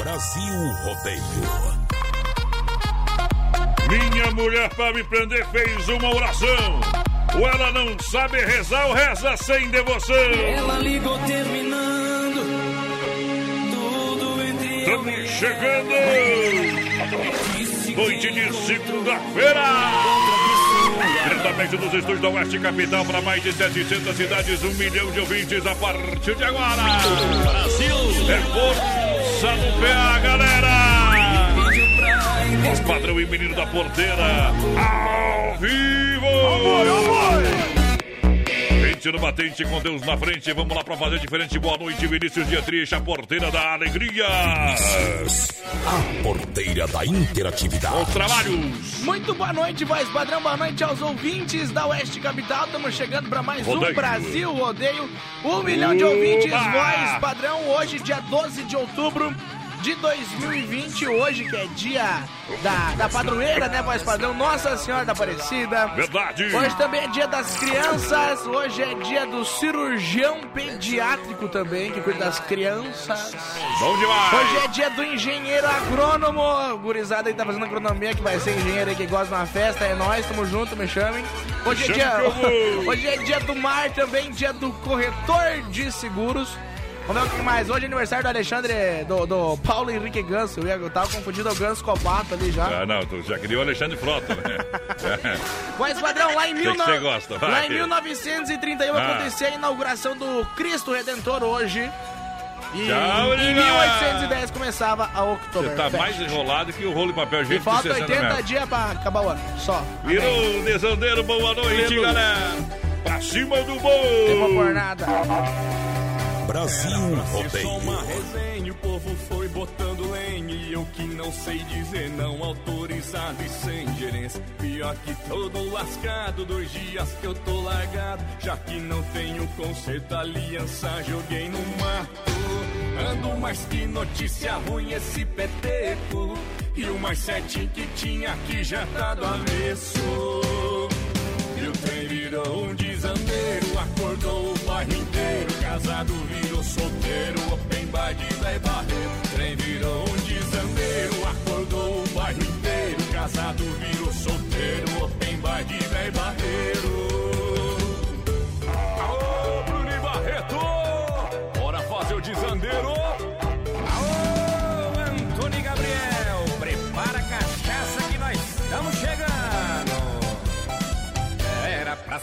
Brasil Rodeio. Minha mulher para me prender fez uma oração. Ou ela não sabe rezar ou reza sem devoção. Ela ligou terminando. Tudo entre Estamos chegando. Noite de segunda-feira. Diretamente dos estúdios da Oeste Capital para mais de 700 cidades, um milhão de ouvintes a partir de agora. Brasil! É força no PA, galera! Voz padrão e menino da porteira, ao vivo! Gente no batente com Deus na frente, vamos lá pra fazer diferente. Boa noite, Vinícius Dietrich, a porteira da alegria. A porteira da interatividade. Os trabalhos. Muito boa noite, voz padrão. Boa noite aos ouvintes da Oeste Capital. Estamos chegando para mais Rodeio. um Brasil Rodeio. Um milhão de ouvintes, voz padrão. Hoje, dia 12 de outubro de 2020. Hoje, que é dia da, da padroeira, né, voz padrão? Nossa Senhora da Aparecida. Verdade. Hoje também é dia das crianças. Hoje é dia do cirurgião pediátrico também, que cuida das crianças. Bom demais. Hoje é dia do engenheiro agrônomo. Gurizada aí tá fazendo agronomia, que vai ser engenheiro aí que gosta de uma festa. É nóis, tamo junto, me chamem. Hoje é, dia, hoje é dia do mar também, dia do corretor de seguros. Vamos ver o que mais. Hoje é aniversário do Alexandre, do, do Paulo Henrique Ganso. Eu, ia- eu tava confundindo o Ganso com o Pato ali já. Ah, não, tu já queria o Alexandre Frota, né? Mas, padrão, lá em, Que que 19... você gosta? Lá em 1931 Ah. aconteceu a inauguração do Cristo Redentor hoje. E Tchau, em Lina. 1810 começava a Você Oktober. tá mais enrolado que o rolo de papel E higiênico falta de 60 80 metros. dias pra acabar o ano. Só. Virou o desandeiro, boa noite, Aleluia. galera. Pra cima do Tema bom. por nada. Brasil Só Rodeio. uma resenha, o povo foi botando lenha E eu que não sei dizer não autorizado e sem gerência Pior que todo lascado, dois dias que eu tô largado Já que não tenho conserto, aliança joguei no mato Ando mais que notícia ruim esse peteco E o mais certinho que tinha aqui já tá do avesso e o trem virou um desandeiro, acordou o bairro inteiro. Casado solteiro, open bar de velho barreiro.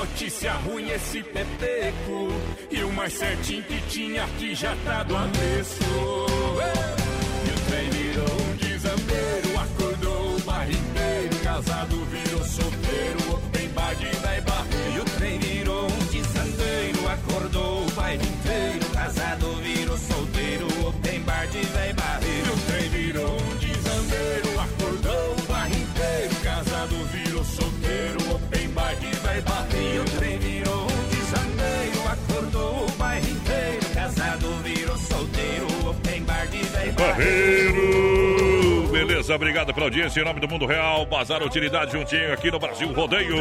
notícia ruim esse peteco. E o mais certinho que tinha aqui já tá do avesso. E o trem virou um desambeiro, acordou o bairro inteiro. Casado Beleza, obrigado pela audiência em nome do Mundo Real. Bazar Utilidade juntinho aqui no Brasil Rodeio.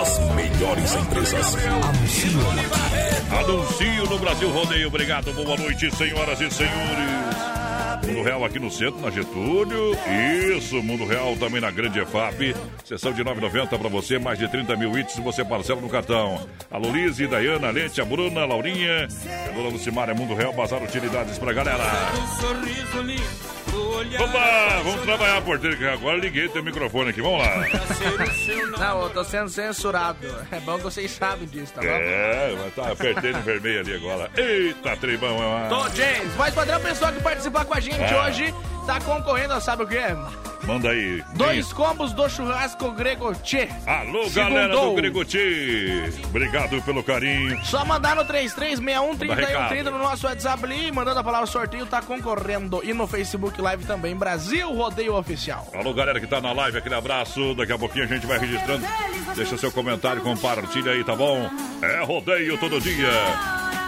As melhores empresas anunciam Anuncio no Brasil Rodeio. Obrigado, boa noite, senhoras e senhores. Mundo Real aqui no centro, na Getúlio. Isso, Mundo Real também na Grande EFAP. Sessão de 9,90 para você, mais de 30 mil itens você parcela no cartão. Alô, Lise, Dayana, Lente, a Bruna, Laurinha. A dona Lucimária, Mundo Real, Bazar Utilidades pra galera. sorriso lindo, olhar Opa, vamos trabalhar, porteiro, que agora liguei teu microfone aqui, vamos lá. nome. Não, eu tô sendo censurado. É bom que vocês sabem disso, tá bom? É, mas tá, apertei no vermelho ali agora. Eita, tribão, é Tô, uma... James. Mas padrão, pessoal que participar com a gente Ah. hoje tá concorrendo, sabe o quê? Manda aí. Dois combos do churrasco grego Tchê. Alô, Segundou. galera do Grigoti. Obrigado pelo carinho. Só mandar no 3361 recado. no nosso WhatsApp ali, mandando a palavra sorteio, tá concorrendo. E no Facebook Live também, Brasil Rodeio Oficial. Alô, galera que tá na live, aquele abraço. Daqui a pouquinho a gente vai registrando. Deixa seu comentário, compartilha aí, tá bom? É rodeio todo dia.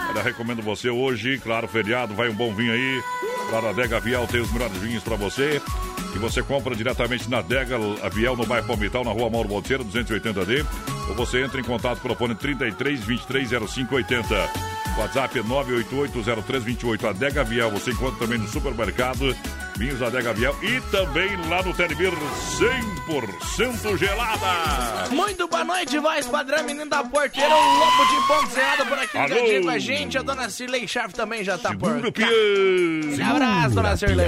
Olha, recomendo você hoje, claro, feriado, vai um bom vinho aí. Lá na Dega Vial tem os melhores vinhos pra você. E você compra diretamente na Dega Vial, no bairro Palmital, na rua Mauro Monteiro, 280D. Ou você entra em contato pelo fone 33 23 0580. WhatsApp é 9880328. Adega Vial, você encontra também no supermercado. Vinhos da Adega Vial e também lá no Telebir 100% gelada. Muito boa noite, voz padrão, menino da porteira, o Lobo de Ponto Zerado por aqui ligadinho com a gente. A dona Cirlei Schaff também já tá por Segura cá. peão. Um abraço, dona Cirlei.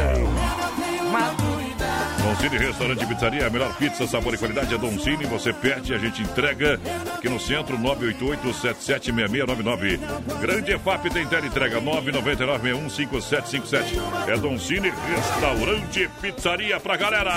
Doncini Restaurante e Pizzaria, a melhor pizza, sabor e qualidade é Doncini. Você pede, a gente entrega aqui no centro, 988-776699. Grande EFAP tem entrega, 999-615757. É Doncini Restaurante e Pizzaria pra galera.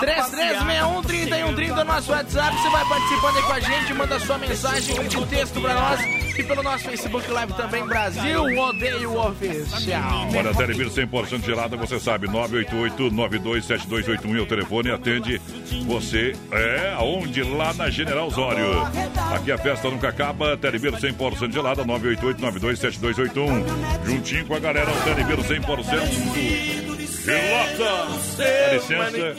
3361-3130 no nosso WhatsApp. Você vai participando aí com a gente, manda sua mensagem de texto pra nós. E pelo nosso Facebook Live também, Brasil Odeio Oficial. Olha, a Telebir 100% gelada, você sabe, 988-927281 é o telefone, atende você, é, aonde? Lá na General Osório. Aqui a festa nunca acaba, Telebir 100% gelada, 988-927281. Juntinho com a galera, o Telebir 100% gelada. Dá licença,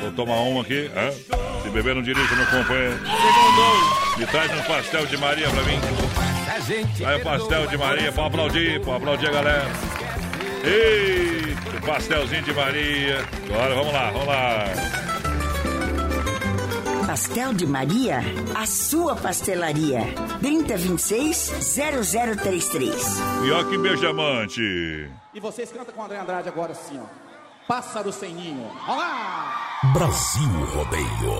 vou tomar uma aqui, hã? Se beber não dirija, meu companheiro. Me traz um pastel de Maria pra mim. Aí o pastel de Maria, pode aplaudir, pode aplaudir a galera. Eita, pastelzinho de Maria. Agora vamos lá, vamos lá. Pastel de Maria, a sua pastelaria. 3026-0033. Pior que beijamante. E vocês cantam com o André Andrade agora assim, ó. Pássaro sem ninho. Olá! Brasil Rodeio.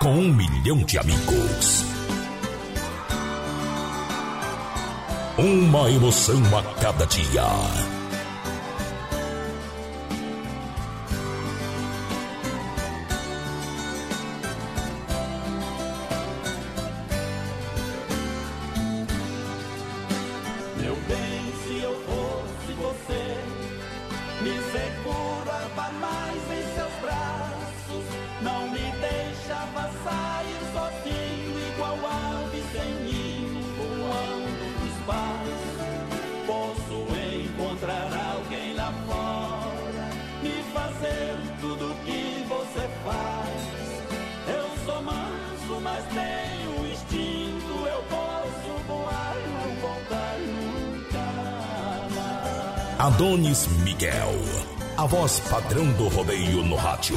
Com um milhão de amigos. Uma emoção a cada dia. Fazer tudo que você faz. Eu sou manso, mas tenho instinto, eu posso voar, não voltar nunca mais. Adonis Miguel. A voz padrão do rodeio no rádio.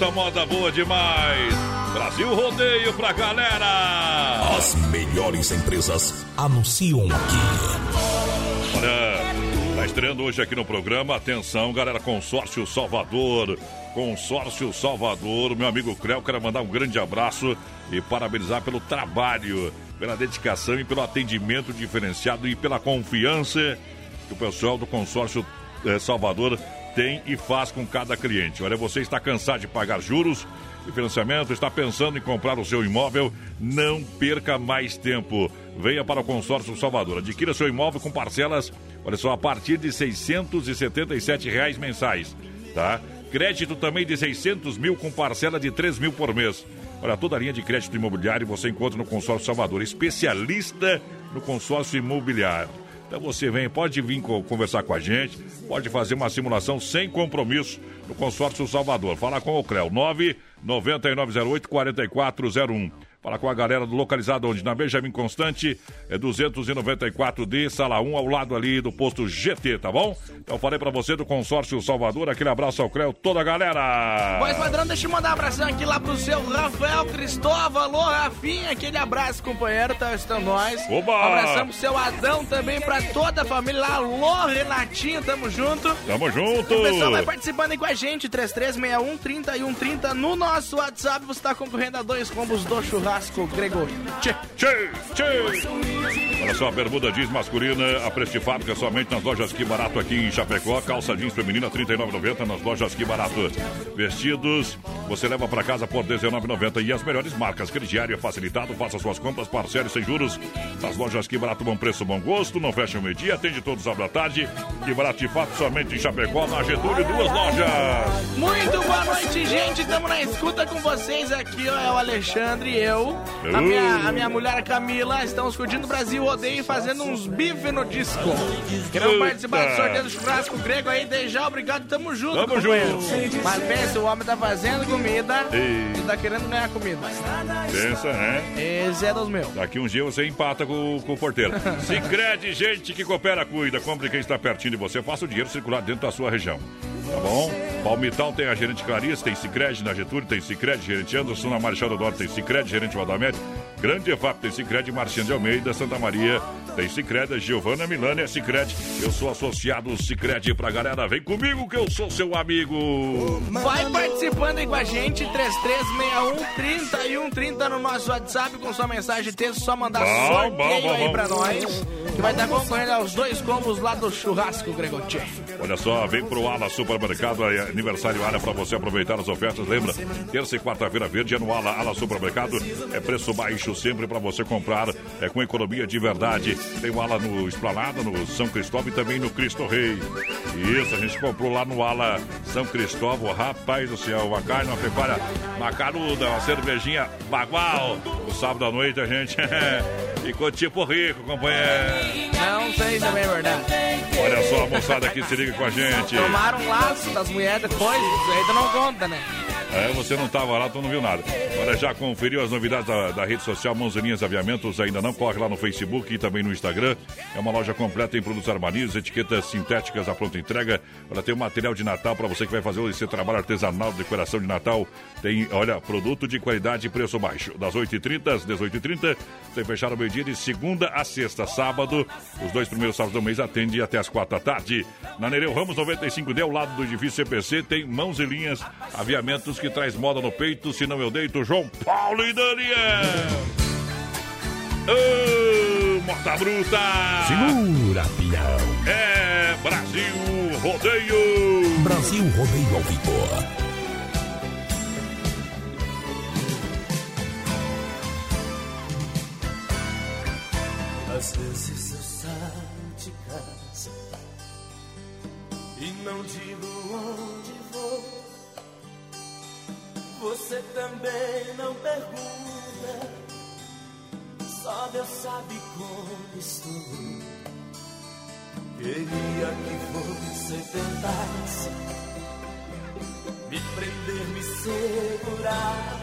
Moda bruta, moda boa demais. Brasil Rodeio pra galera. As melhores empresas anunciam aqui. Olha, tá estreando hoje aqui no programa. Atenção, galera, Consórcio Salvador. Consórcio Salvador, meu amigo Creu, quero mandar um grande abraço e parabenizar pelo trabalho, pela dedicação e pelo atendimento diferenciado e pela confiança que o pessoal do Consórcio eh, Salvador tem e faz com cada cliente. Olha, você está cansado de pagar juros e financiamento, está pensando em comprar o seu imóvel? Não perca mais tempo. Venha para o Consórcio Salvador. Adquira seu imóvel com parcelas, olha só, a partir de 677 reais mensais, tá? Crédito também de 600 mil com parcela de 3 mil por mês. Olha, toda a linha de crédito imobiliário você encontra no Consórcio Salvador, especialista no consórcio imobiliário. Então você vem, pode vir co- conversar com a gente, pode fazer uma simulação sem compromisso no Consórcio Salvador. Fala com o CREL, 99908 4401. Fala com a galera do localizado onde? Na Benjamin Constante, é 294D, sala 1, ao lado ali do posto GT, tá bom? Então falei pra você do Consórcio Salvador, aquele abraço ao CREL, toda a galera! Pois, padrão, deixa eu mandar um abração aqui lá pro seu Rafael Cristóvão. Alô, Rafinha, aquele abraço, companheiro, tá estando nós. Oba! Um abração pro seu Adão também, pra toda a família lá. Alô, Renatinho, tamo junto. Tamo junto! O pessoal vai participando aí com a gente, 3361 3130 no nosso WhatsApp. Você tá concorrendo a dois combos do churrasco Gregório. Tchê. Tchê, tchê. Olha só, bermuda jeans masculina, a preço de fábrica somente nas lojas Que Barato aqui em Chapecó. Calça jeans feminina, R$ 39,90 nas lojas Que Barato. Vestidos, você leva para casa por R$ 19,90 e as melhores marcas. Crediário é facilitado, faça suas compras, parcele sem juros. Nas lojas Que Barato, bom preço, bom gosto. Não fecha o meio-dia, atende todos à tarde. Que Barato de fato somente em Chapecó, na Getúlio, duas lojas. Muito boa noite, gente. Estamos na escuta com vocês aqui, ó, é o Alexandre e eu. A minha, a minha mulher Camila. Estamos curtindo o Brasil Rodeio e fazendo uns bife no disco. Queremos participar do sorteio do churrasco grego aí. Já, obrigado. Tamo junto, Tamo junto. Mas pensa, o homem tá fazendo comida Ei. e tá querendo ganhar comida. Pensa, né? Esse é dos meus. Daqui um dia você empata com, com o porteiro. Sicredi, gente que coopera, cuida. Compre quem está pertinho de você. Faça o dinheiro circular dentro da sua região. Tá bom? Palmital tem a gerente Clarice, tem Sicredi na Getúlio, tem Sicredi, gerente Anderson, na Marechal do Norte tem Sicredi, gerente Valdamed. Grande EFAP tem Sicredi, Marciano de Almeida, Santa Maria tem Sicredi, Giovana Milani é Sicredi. Eu sou associado Sicredi pra galera. Vem comigo que eu sou seu amigo. Vai participando aí com a gente, 3361 3130 no nosso WhatsApp com sua mensagem texto, só mandar Bom, sorteio bom, bom, aí bom. pra nós. que vai estar concorrendo aos dois combos lá do churrasco Gregotti. Olha só, vem pro Ala Supermercado, é aniversário Ala para você aproveitar as ofertas. Lembra, terça e quarta-feira verde é no Ala, Ala Supermercado. É preço baixo sempre para você comprar, é com economia de verdade. Tem o Ala no Esplanada, no São Cristóvão e também no Cristo Rei. Isso, a gente comprou lá no Ala São Cristóvão. Rapaz do céu, uma carne, uma pecuária macaruda, uma cervejinha bagual. O sábado à noite a gente ficou tipo rico, companheiro. Não sei se é verdade. Olha só a moçada que se liga com a gente. Tomaram um laço das mulheres depois, tu não conta, né? É, você não estava lá, tu não viu nada. Olha, já conferiu as novidades da, da rede social Mãozinhas Aviamentos? Ainda não? Corre lá no Facebook e também no Instagram. É uma loja completa em produtos armarinhos, etiquetas sintéticas à pronta entrega. Olha, tem um material de Natal para você que vai fazer esse trabalho artesanal de decoração de Natal. Tem, olha, produto de qualidade e preço baixo. Das 8h30 às 18h30, sem fechar o meio-dia de segunda a sexta. Sábado, os dois primeiros sábados do mês atende até as quatro da tarde. Na Nereu Ramos 95D, ao lado do edifício CPC, tem mãos e linhas, aviamentos que traz moda no peito, se não eu deito, João Paulo e Daniel. Ô, moda bruta! Segura, pião. É Brasil Rodeio! Brasil Rodeio ao vivo. Às vezes eu saio de casa e não digo onde. Você também não pergunta, só Deus sabe como estou. Queria que você tentasse me prender, me segurar.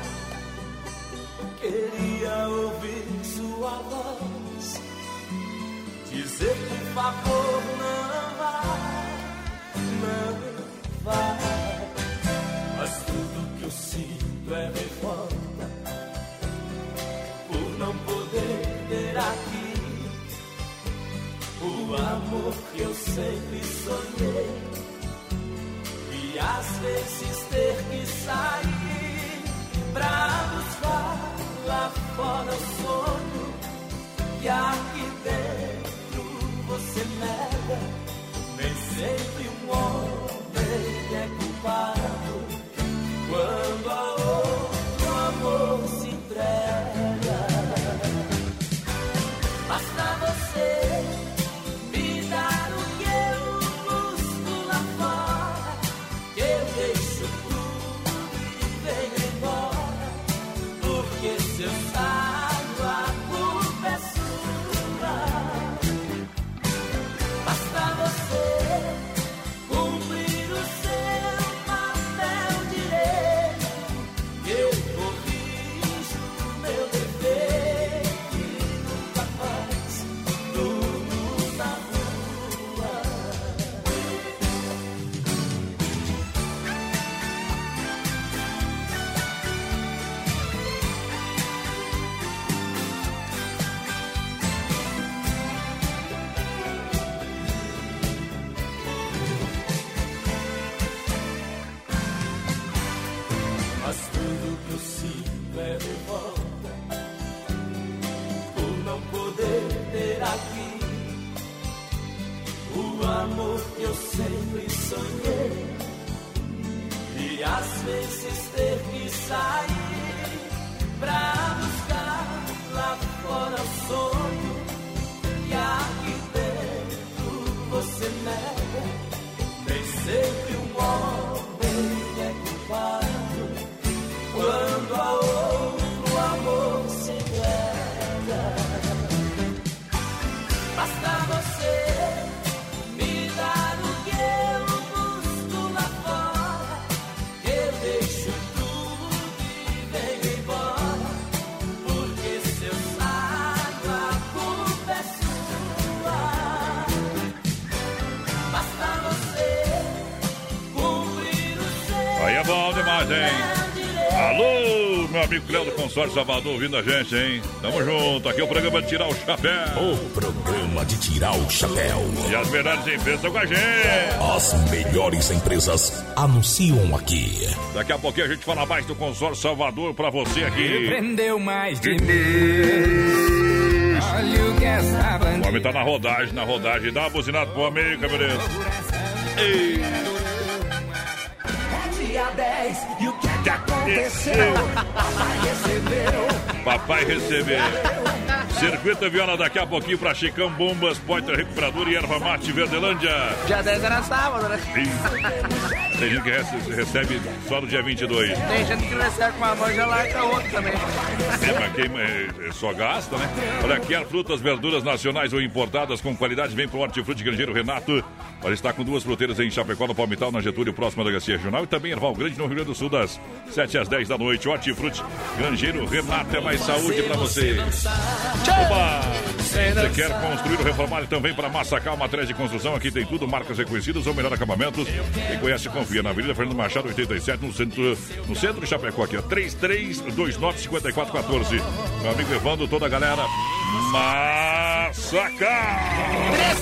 Queria ouvir sua voz dizer por favor não vá, não vá. Mas tudo que eu sinto é revolta por não poder ter aqui o amor que eu sempre sonhei e às vezes ter que sair pra buscar lá fora o sonho que aqui dentro você nega. Nem sempre um homem é culpado quando Do Consórcio Salvador ouvindo a gente, hein? Tamo junto, aqui é o programa de Tirar o Chapéu. O programa de tirar o chapéu. E as melhores empresas estão com a gente. As melhores empresas anunciam aqui. Daqui a pouquinho a gente fala mais do Consórcio Salvador pra você aqui. Prendeu mais de mim. Olha o que essa O homem tá na rodagem, na rodagem. Dá uma buzinada pro amigo, beleza? Ei. 10, e o que que aconteceu? Papai recebeu. Papai recebeu. Circuito Viola daqui a pouquinho pra Chicão Bombas, Poiter Recuperador e Erva Mate Verdelândia. Dia 10 era sábado, né? Tem gente que rece- recebe só no dia 22. Tem gente que recebe com e já larga outro também. É, mas quem é, só gasta, né? Olha as frutas, verduras nacionais ou importadas com qualidade, vem pro Hortifruti Grangeiro Renato. Olha, está com duas fruteiras em Chapecó, no Palmital, na Getúlio, próxima da Delegacia Regional. E também Erval Grande, no Rio Grande do Sul, das 7 às 10 da noite. Hortifruti Grangeiro Renato, é mais saúde pra você. Oba! Você quer construir ou reformar? Então vem para Massacal, matriz de construção. Aqui tem tudo, marcas reconhecidas ou melhor acabamentos. Quem conhece, confia na Avenida Fernando Machado, 87, no centro, no centro de Chapecó, aqui, ó. 33295414. Meu amigo Evandro, toda a galera. Massacal!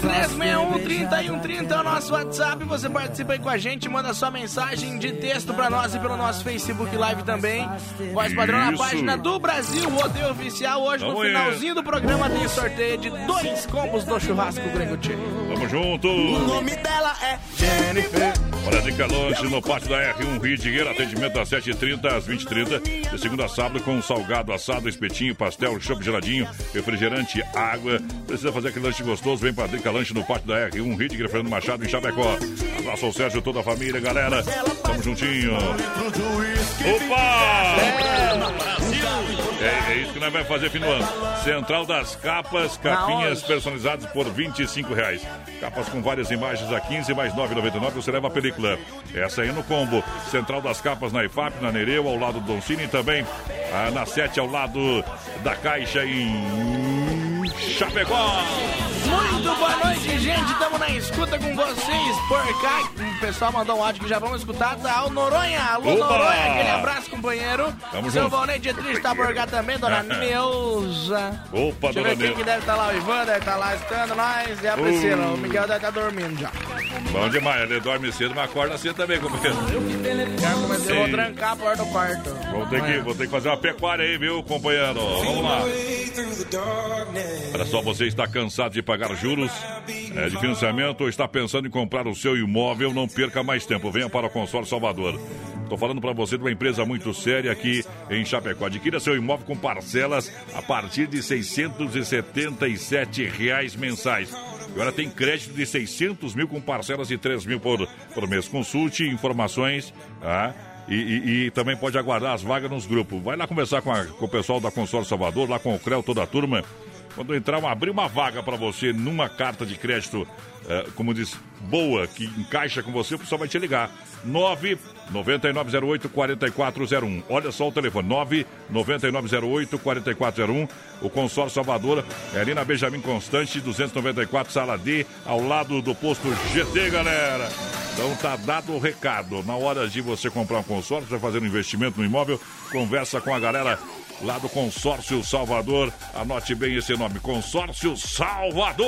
3361-3130 é o nosso WhatsApp. Você participa aí com a gente, manda sua mensagem de texto pra nós e pelo nosso Facebook Live também. Voz padrão na página do Brasil, Rodeio Oficial. Hoje, no finalzinho do programa, tem sorteio de dois combos do churrasco Grego Tchê. Tamo junto! O nome dela é Jennifer. Hora de calonge no pátio da R1 Rio de Janeiro, atendimento das 7h30 às 20h30, de segunda a sábado com salgado, assado, espetinho, pastel, chopp geladinho, refrigerante, água. Precisa fazer aquele lanche gostoso? Vem pra Drica Lanche no pátio da R1 Rio de Janeiro, Fernando Machado, em Chapecó. Abraço ao Sérgio, toda a família, galera. Tamo juntinho. Opa! É, é isso que nós vamos fazer fim do ano. Central das capas, capinhas personalizadas por 25 reais. Capas com várias imagens a 15 mais 9,99 você leva a película. Essa aí no combo. Central das capas na IFAP, na Nereu, ao lado do Don Cine e também ah, na 7 ao lado da Caixa em Chapecó. Muito boa noite, gente. Estamos na escuta com vocês por cá. Pessoal mandou um áudio que já vamos escutar. Tá o Noronha. Alô, Opa! Noronha. Aquele abraço, companheiro. Tamo Seu. Valnei Dietrich tá por cá também. Dona Neuza. Opa, Deixa dona ver quem Neuza. que deve estar lá. O Ivan deve estar lá escutando nós. E a Priscila. Uh. O Miguel deve estar dormindo já. Bom demais, ele dorme cedo, mas acorda cedo também, companheiro. Eu vou trancar a porta do quarto. Vou ter, que, vou ter que fazer uma pecuária aí, viu, companheiro? Vamos lá. Olha só, você está cansado de pagar juros é, de financiamento ou está pensando em comprar o seu imóvel? Não perca mais tempo. Venha para o Consórcio Salvador. Estou falando para você de uma empresa muito séria aqui em Chapecó. Adquira seu imóvel com parcelas a partir de 677 reais mensais. Agora tem crédito de 600 mil com parcelas de 3 mil por, por mês. Consulte informações, tá? E, e- e também pode aguardar as vagas nos grupos. Vai lá conversar com, a- com o pessoal da Consórcio Salvador, lá com o CREL, toda a turma. Quando entrar, abrir uma vaga para você numa carta de crédito, como diz, boa, que encaixa com você, o pessoal vai te ligar. 9 9908 4401. Olha só o telefone, 9 9908 4401. O Consórcio Salvador é ali na Benjamin Constante, 294, sala D, ao lado do posto GT, galera. Então tá dado o recado. Na hora de você comprar um consórcio, vai fazer um investimento no imóvel, conversa com a galera lá do Consórcio Salvador. Anote bem esse nome, Consórcio Salvador.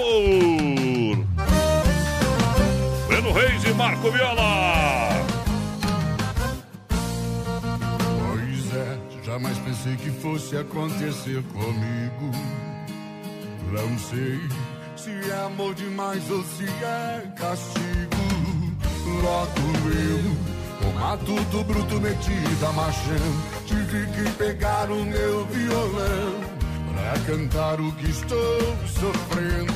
Breno Reis e Marco Viola. Pois é, jamais pensei que fosse acontecer comigo. Não sei se é amor demais ou se é castigo. Logo eu, com matuto bruto metida machão, tive que pegar o meu violão pra cantar o que estou sofrendo.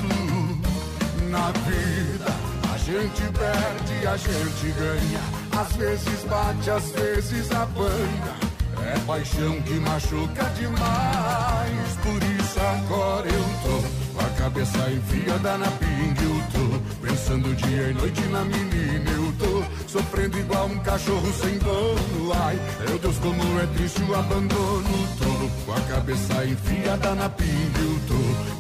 Na vida, gente perde, a gente ganha. Às vezes bate, às vezes apanha. É paixão que machuca demais. Por isso agora eu tô com a cabeça enfiada na pinga. Pensando dia e noite na menina. Eu tô sofrendo igual um cachorro sem dono. Ai, meu Deus, como é triste o abandono. Tô com a cabeça enfiada na pinga. Eu tô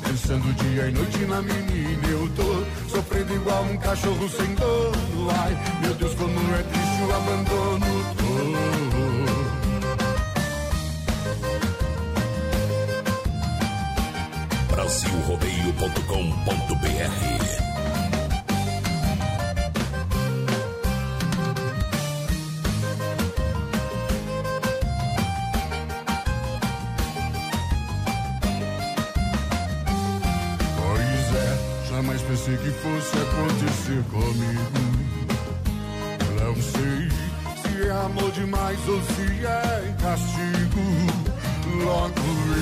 pensando dia e noite na menina. Eu tô sofrendo igual um cachorro sem dono. Ai, meu Deus, como é triste o abandono. Tô. Brasilrodeio.com.br que fosse acontecer comigo. Não sei se é amor demais ou se é castigo. Logo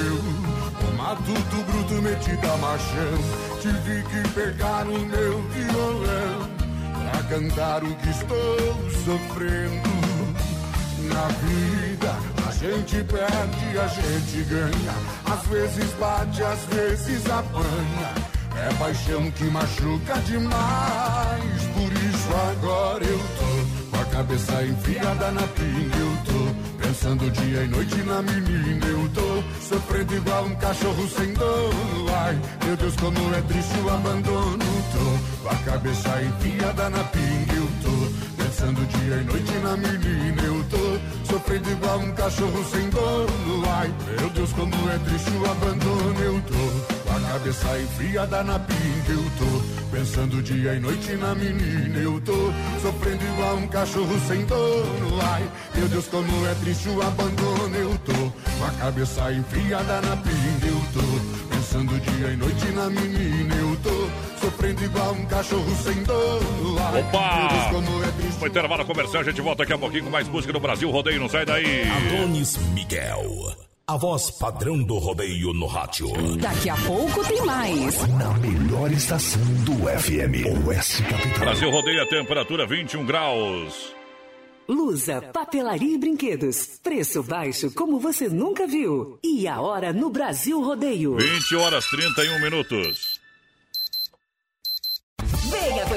eu, uma tudo bruto metida machão, tive que pegar o meu violão pra cantar o que estou sofrendo. Na vida a gente perde, a gente ganha. Às vezes bate, às vezes apanha. É paixão que machuca demais. Por isso agora eu tô com a cabeça enfiada na pinga. Eu tô pensando dia e noite na menina. Eu tô sofrendo igual um cachorro sem dono. Ai, meu Deus, como é triste o abandono. Tô com a cabeça enfiada na pinga. Eu tô Pensando dia e noite na menina eu tô Sofrendo igual um cachorro sem dono Ai, meu Deus, como é triste o abandono eu tô cabeça enfiada na pinga eu tô Pensando dia e noite na menina eu tô Sofrendo igual um cachorro sem dono Ai, meu Deus, como é triste o abandono eu tô Com a cabeça enfiada na pinga eu tô Pensando dia e noite na menina eu tô Sofrendo igual um cachorro sem dono Ai, Opa! como é triste No intervalo comercial, a gente volta daqui a pouquinho com mais música no Brasil Rodeio, não sai daí. Adonis Miguel. A voz padrão do rodeio no rádio. Daqui a pouco tem mais. Na melhor estação do FM, Oeste Capital. Brasil Rodeio, a temperatura 21 graus. Lusa, papelaria e brinquedos. Preço baixo como você nunca viu. E a hora no Brasil Rodeio. 20 horas 31 minutos.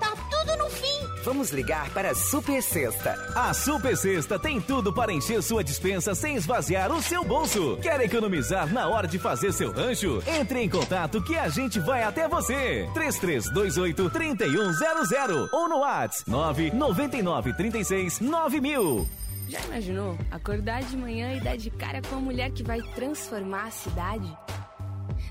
tá tudo no fim. Vamos ligar para a Super Sexta. A Super Sexta tem tudo para encher sua dispensa sem esvaziar o seu bolso. Quer economizar na hora de fazer seu rancho? Entre em contato que a gente vai até você. 3328 3100 ou no WhatsApp 999 36 9000. Já imaginou acordar de manhã e dar de cara com a mulher que vai transformar a cidade?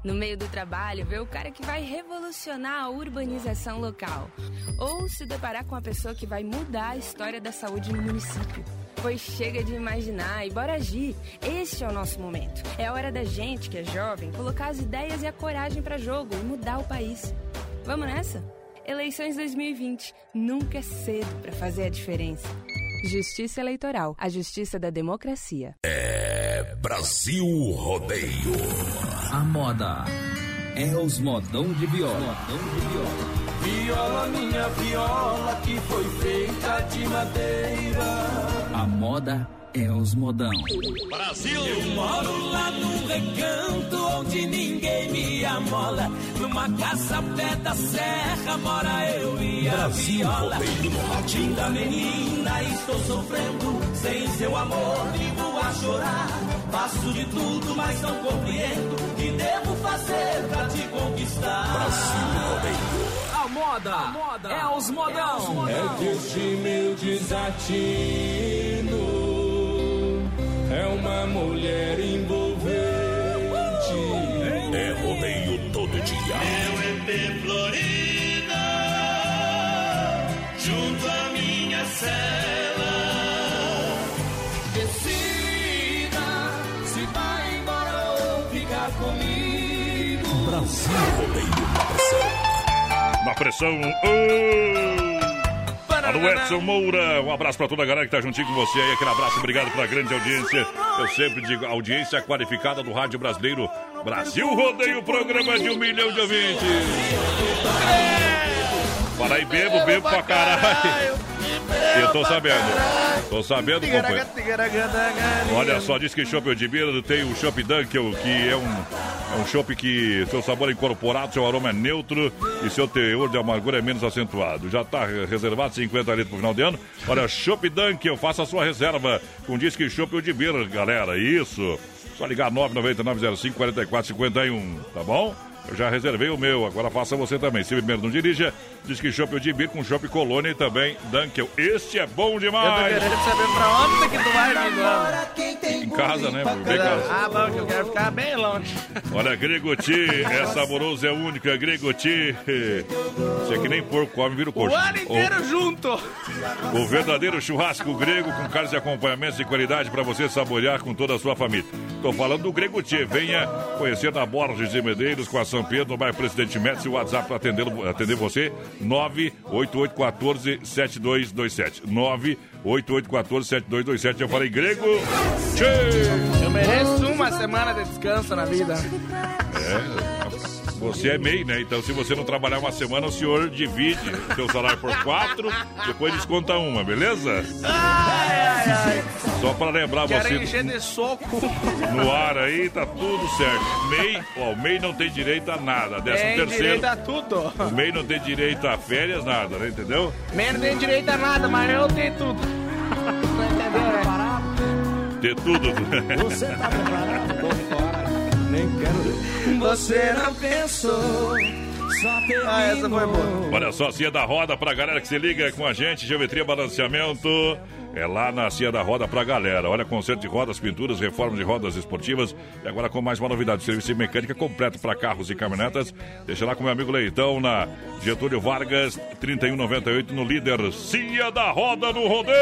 No meio do trabalho, ver o cara que vai revolucionar a urbanização local. Ou se deparar com a pessoa que vai mudar a história da saúde no município. Pois chega de imaginar e bora agir. Este é o nosso momento. É hora da gente, que é jovem, colocar as ideias e a coragem para jogo e mudar o país. Vamos nessa? Eleições 2020. Nunca é cedo para fazer a diferença. Justiça Eleitoral. A justiça da democracia. É Brasil Rodeio. A moda é os modão de viola. Viola, minha viola, que foi feita de madeira. A moda é os modão. Brasil! Eu moro lá no recanto onde ninguém me amola. Numa casa pé da serra mora eu e a Brasil viola. Linda menina, estou sofrendo. Sem seu amor, vivo a chorar. Faço de tudo, mas não compreendo. O que devo fazer pra te conquistar? Brasil Rodeio. A moda, é os modão. É que este meu desatino é uma mulher. É minha cela. Decida se vai embora ou ficar comigo. Brasil Rodeio na pressão. Na pressão. Oh! Alô, Edson Moura, um abraço pra toda a galera que tá juntinho com você aí. Aquele abraço, obrigado pela grande audiência. Eu sempre digo, audiência qualificada do Rádio Brasileiro. Brasil Rodeio, programa de um milhão de ouvintes. Fala aí, bebo, bebo pra caralho. Eu tô sabendo. Tô sabendo, companheiro. Olha só, diz que Chopp Edmiro tem o Chopp Dunkel, que é um, é um chopp que seu sabor é incorporado, seu aroma é neutro e seu teor de amargura é menos acentuado. Já está reservado 50 litros pro final de ano. Olha, Chopp Dunkel, faça a sua reserva com Disque Chopp Edmiro, galera. Isso. Só ligar 99905 4451, tá bom? Eu já reservei o meu, agora faça você também. Se primeiro não dirija, diz que Chopp de Bir com Chopp Colônia e também Dunkel. Este é bom demais! Eu tô querendo saber pra onde que tu vai Em casa, né? Bem casa. Ah, bom, que eu quero ficar bem longe. Olha, Gregoti, é saboroso, é único, é Gregoti. Você é que nem porco come, vira o coxo. O ano inteiro o, junto. O verdadeiro churrasco grego com carnes e acompanhamentos de qualidade para você saborear com toda a sua família. Tô falando do Gregoti. Venha conhecer na Borges de Medeiros com a São Pedro, bairro Presidente Médici. O WhatsApp para atender, atender você, 98814-7227. 98814-7227. Eu falei grego. Tchê! Eu mereço uma semana de descanso na vida. É, você é MEI, né? Então, se você não trabalhar uma semana, o senhor divide o seu salário por quatro, depois desconta uma, beleza? Ai, ai, ai. Só para lembrar Quero você encher de soco. no ar aí, tá tudo certo. MEI, ó, o MEI não tem direito a nada. Décimo Tem terceiro. direito a tudo. O MEI não tem direito a férias, nada, né? Entendeu? Men não tem direito a nada, mas eu tenho tudo. Tá entendendo, né? Ter tudo. Você tá preparado? Tô fora. Nem quero. Você não pensou. Só terminou. Ah, essa foi boa. Olha só, Cia da Roda pra galera que se liga com a gente, Geometria Balanceamento. É lá na Cia da Roda pra galera. Olha, conserto de rodas, pinturas, reforma de rodas esportivas. E agora com mais uma novidade: serviço de mecânica completo para carros e caminhonetas. Deixa lá com meu amigo Leitão na Getúlio Vargas, 3198, no líder Cia da Roda no Rodeio.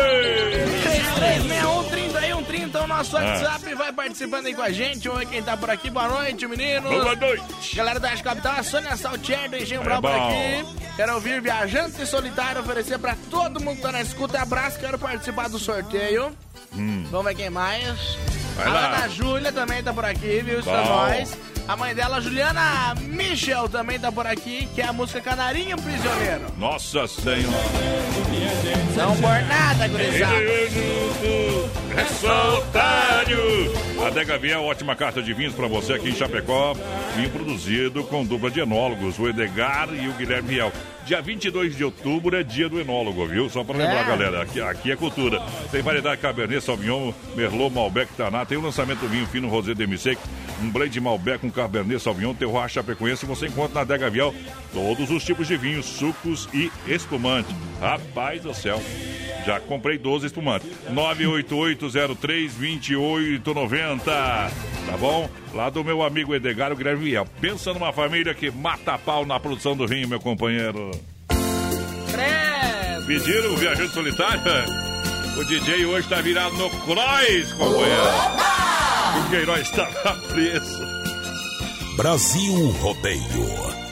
3361 o nosso Ah. WhatsApp vai participando aí com a gente. Ver quem tá por aqui. Boa noite, menino. Boa noite. Galera da Capital, a Sônia Saltier do Engenho É Brau por aqui. Quero ouvir Viajante Solitário, oferecer pra todo mundo que tá na escuta. Abraço, quero participar do sorteio. Hum. Vamos ver quem mais. Vai a lá. Ana Júlia também tá por aqui, viu? Isso é nóis. A mãe dela, Juliana Michel, também tá por aqui, que é a música Canarinho Prisioneiro. Nossa Senhora. Não por nada, gurizada. É só otário. Adega Viel, ótima carta de vinhos para você aqui em Chapecó. Vinho produzido com dupla de enólogos, o Edgar e o Guilherme Viel. Dia 22 de outubro é dia do enólogo, viu? Só para lembrar, É. galera, aqui, aqui é cultura. Tem variedade Cabernet Sauvignon, Merlot, Malbec, Taná. Tem o lançamento do vinho fino Rosé Demi-Sec, um blend Malbec com Cabernet Sauvignon, Terroir Chapecoense. Você encontra na Adega Viel todos os tipos de vinhos, sucos e espumante. Rapaz do céu. Já comprei 12 espumantes. 988032890. Tá bom? Lá do meu amigo Edgar, o Guilherme Viel. Pensa numa família que mata pau na produção do vinho, meu companheiro. Credo. Pediram o Viajante Solitário? O DJ hoje tá virado no Cross, companheiro. O Queiroz estava preso. Brasil Rodeio.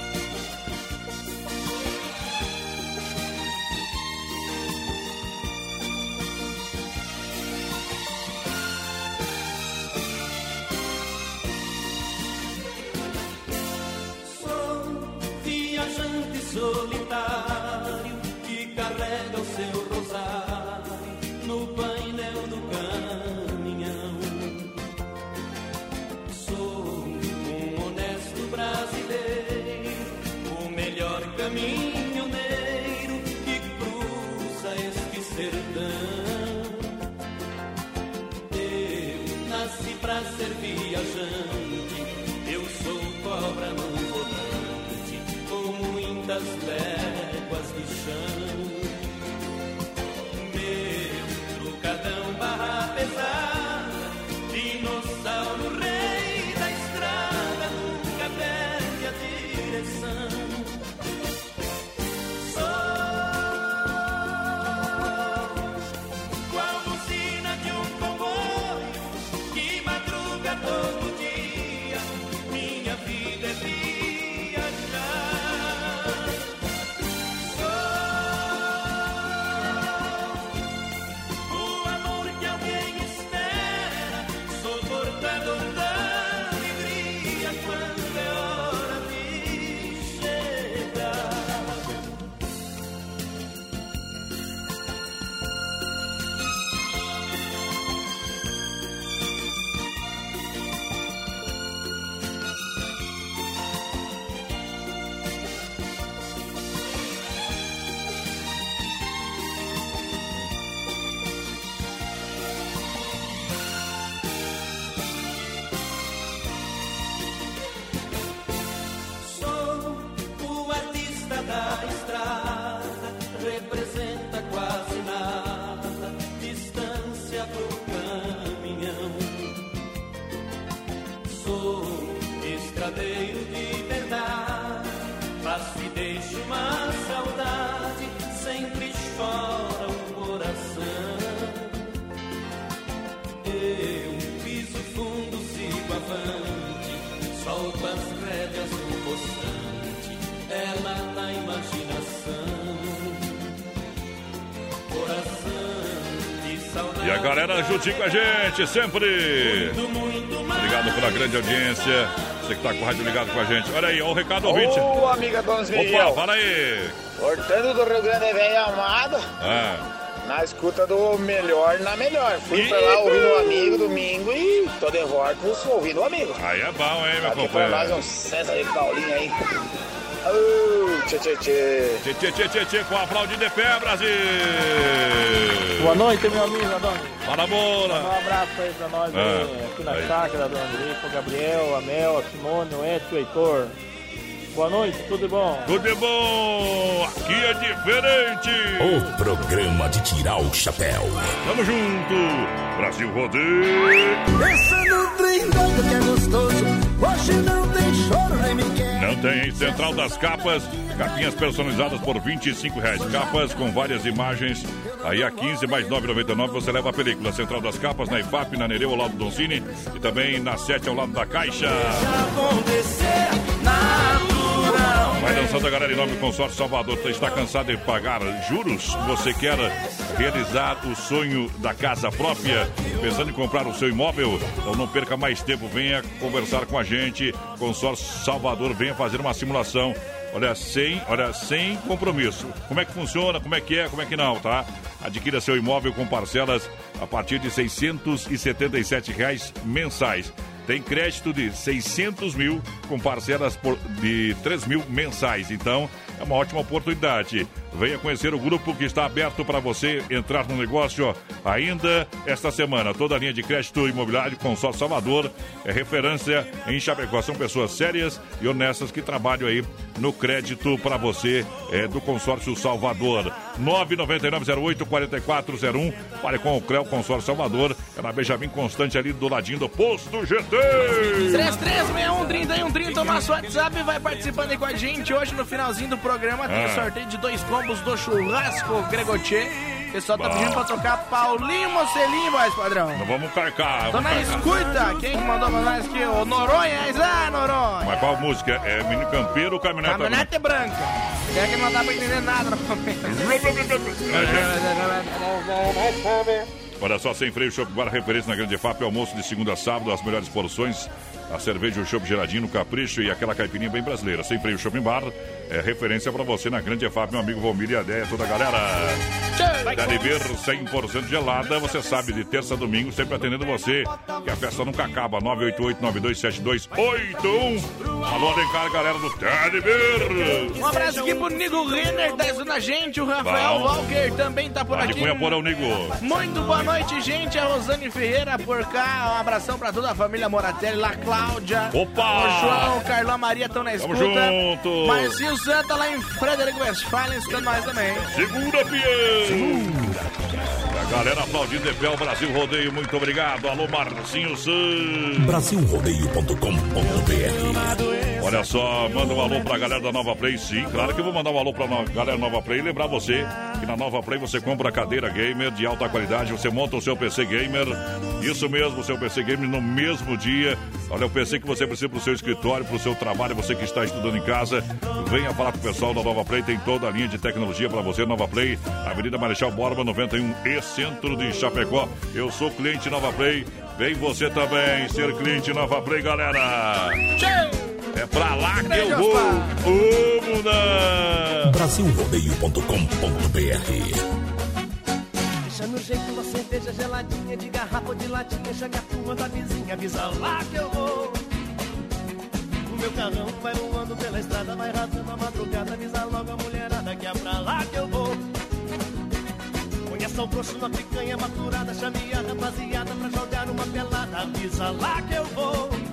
Juntinho com a gente, sempre. Obrigado pela grande audiência. Você que tá com o rádio ligado com a gente. Olha aí, ó, o recado ouvinte. Ô, amiga Donziliel. Opa, fala aí. Portando do Rio Grande Velho Amado. Ah. Na escuta do melhor na melhor. Fui pra lá ouvindo um amigo domingo e tô de volta ouvindo um amigo. Aí é bom, hein, meu Aqui pra nós companheiro? um César de Paulinho aí. Ô, tchê, tchê, tchê. Tchê, tchê, tchê, tchê, tchê, com aplaudir de pé, Brasil! Boa noite, meu amigo Adão. Fala, bola! Um abraço aí pra nós Ah, aí, aqui na aí. chácara, Dona Andrico, o Gabriel, a Mel, a Simone, o Edson, o Heitor. Boa noite, tudo bom? Tudo de bom! Aqui é diferente! O programa de tirar o chapéu. Tamo junto! Brasil Rodeio! Descendo brindando que é gostoso. Hoje não tem quer. Não tem? Central das Capas, capinhas personalizadas por 25 reais. Capas com várias imagens. Aí a 15 mais 9,99 você leva a película. Central das Capas, na IFAP, na Nereu, ao lado do Doncini. E também na 7, ao lado da Caixa. Acontecer natural. Vai dançando a galera em nome do Consórcio Salvador. Está cansado de pagar juros? Você quer realizar o sonho da casa própria? Pensando em comprar o seu imóvel? Então não perca mais tempo. Venha conversar com a gente. Consórcio Salvador, venha fazer uma simulação. Olha, sem, olha, sem compromisso. Como é que funciona? Como é que é? Como é que não, tá? Adquira seu imóvel com parcelas a partir de 677 reais mensais. Tem crédito de 600 mil com parcelas por, de 3 mil mensais. Então, é uma ótima oportunidade. Venha conhecer o grupo que está aberto para você entrar no negócio ainda esta semana. Toda a linha de crédito imobiliário Consórcio Salvador é referência em Chapecó. São pessoas sérias e honestas que trabalham aí no crédito para você é, do Consórcio Salvador. 999-08-4401. Fale com o CREO Consórcio Salvador. É na Benjamin Constante ali do ladinho do Posto GT. 3361 30 o nosso WhatsApp vai participando aí com a gente. Hoje, no finalzinho do programa, tem Ah. sorteio de dois combos do churrasco Gregotier. O pessoal tá pedindo pra tocar Paulinho Mocelinho, voz padrão. Não vamos carcar. Tô vamos na carcar. escuta. Quem que mandou pra nós aqui? O Noronha. Ah, Noronha. Mas qual música? É Menino Campeiro ou Caminhonete? Caminhonete branca. É que não dá pra entender nada no começo. Olha só, sem freio, Shop Bar, referência na Grande FAP, almoço de segunda a sábado, as melhores porções, a cerveja, o chopp geladinho, no capricho e aquela caipirinha bem brasileira. Sem freio, Shopping Bar, é referência pra você na Grande FAP, meu amigo Valmir e a ideia, toda a galera. Deve ver 100% gelada, você sabe, de terça a domingo, sempre atendendo você, que a festa nunca acaba, 988-927281. Alô, Alencar, galera do Beer. Um abraço aqui pro Nigo Renner, tá ajuda a gente. O Rafael Bom. Walker também tá por de aqui. Cunha Porão, Nigo. Muito boa noite, gente. A Rosane Ferreira por cá. Um abração pra toda a família Moratelli, lá Cláudia. Opa! O João, o Carlão, a Maria estão na Tamo escuta. junto. Marcinho Santa lá em Frederico Westphalen, escutando nós também. Segunda, Pião! A galera aplaudindo o Brasil Rodeio, muito obrigado. Alô, Marcinho Santos. Brasilrodeio.com.br Olha só, manda um alô pra galera da Nova Play. Sim, claro que eu vou mandar um alô pra no- galera Nova Play. Lembrar você que na Nova Play você compra cadeira gamer de alta qualidade, você monta o seu PC gamer. Isso mesmo, o seu PC gamer no mesmo dia. Olha, o PC que você precisa pro seu escritório, pro seu trabalho, você que está estudando em casa. Venha falar com o pessoal da Nova Play, tem toda a linha de tecnologia pra você. Nova Play, Avenida Marechal Borba, 91 e Centro de Chapecó. Eu sou cliente Nova Play. Vem você também ser cliente Nova Play, galera. É pra lá que eu vou. Ô, mudar. Brasilrodeio.com.br Deixa no jeito uma cerveja geladinha de garrafa ou de latinha. Chame a turma da vizinha, avisa lá que eu vou. O meu carrão vai voando pela estrada, vai rasgando a madrugada. Avisa logo a mulherada que é pra lá que eu vou. Põe sal grosso na picanha maturada, chame a rapaziada pra jogar uma pelada. Avisa lá que eu vou.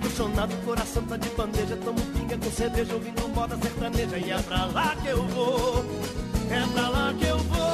Tô chonado, coração tá de bandeja. Tomo pinga com cerveja, ouvindo moda sertaneja. E é pra lá que eu vou. É pra lá que eu vou.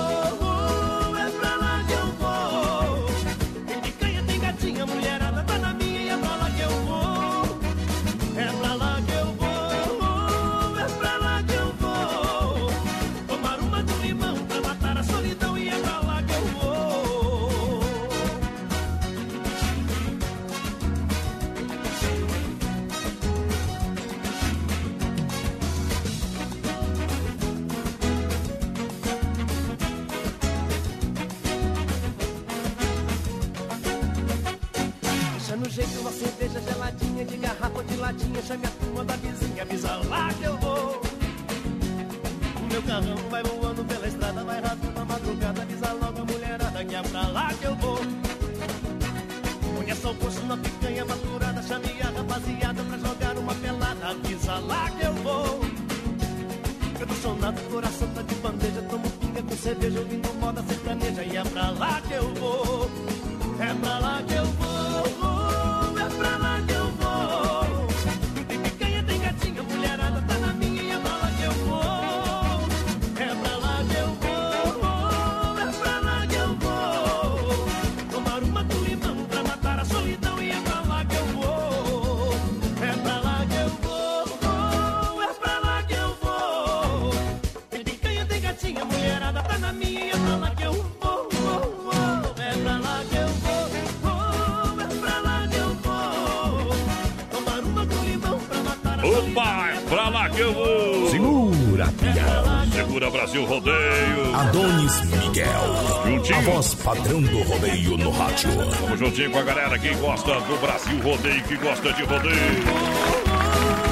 Brasil Rodeio. Adonis Miguel. Juntinho. A voz padrão do rodeio no rádio. Vamos juntinho com a galera que gosta do Brasil Rodeio, que gosta de rodeio.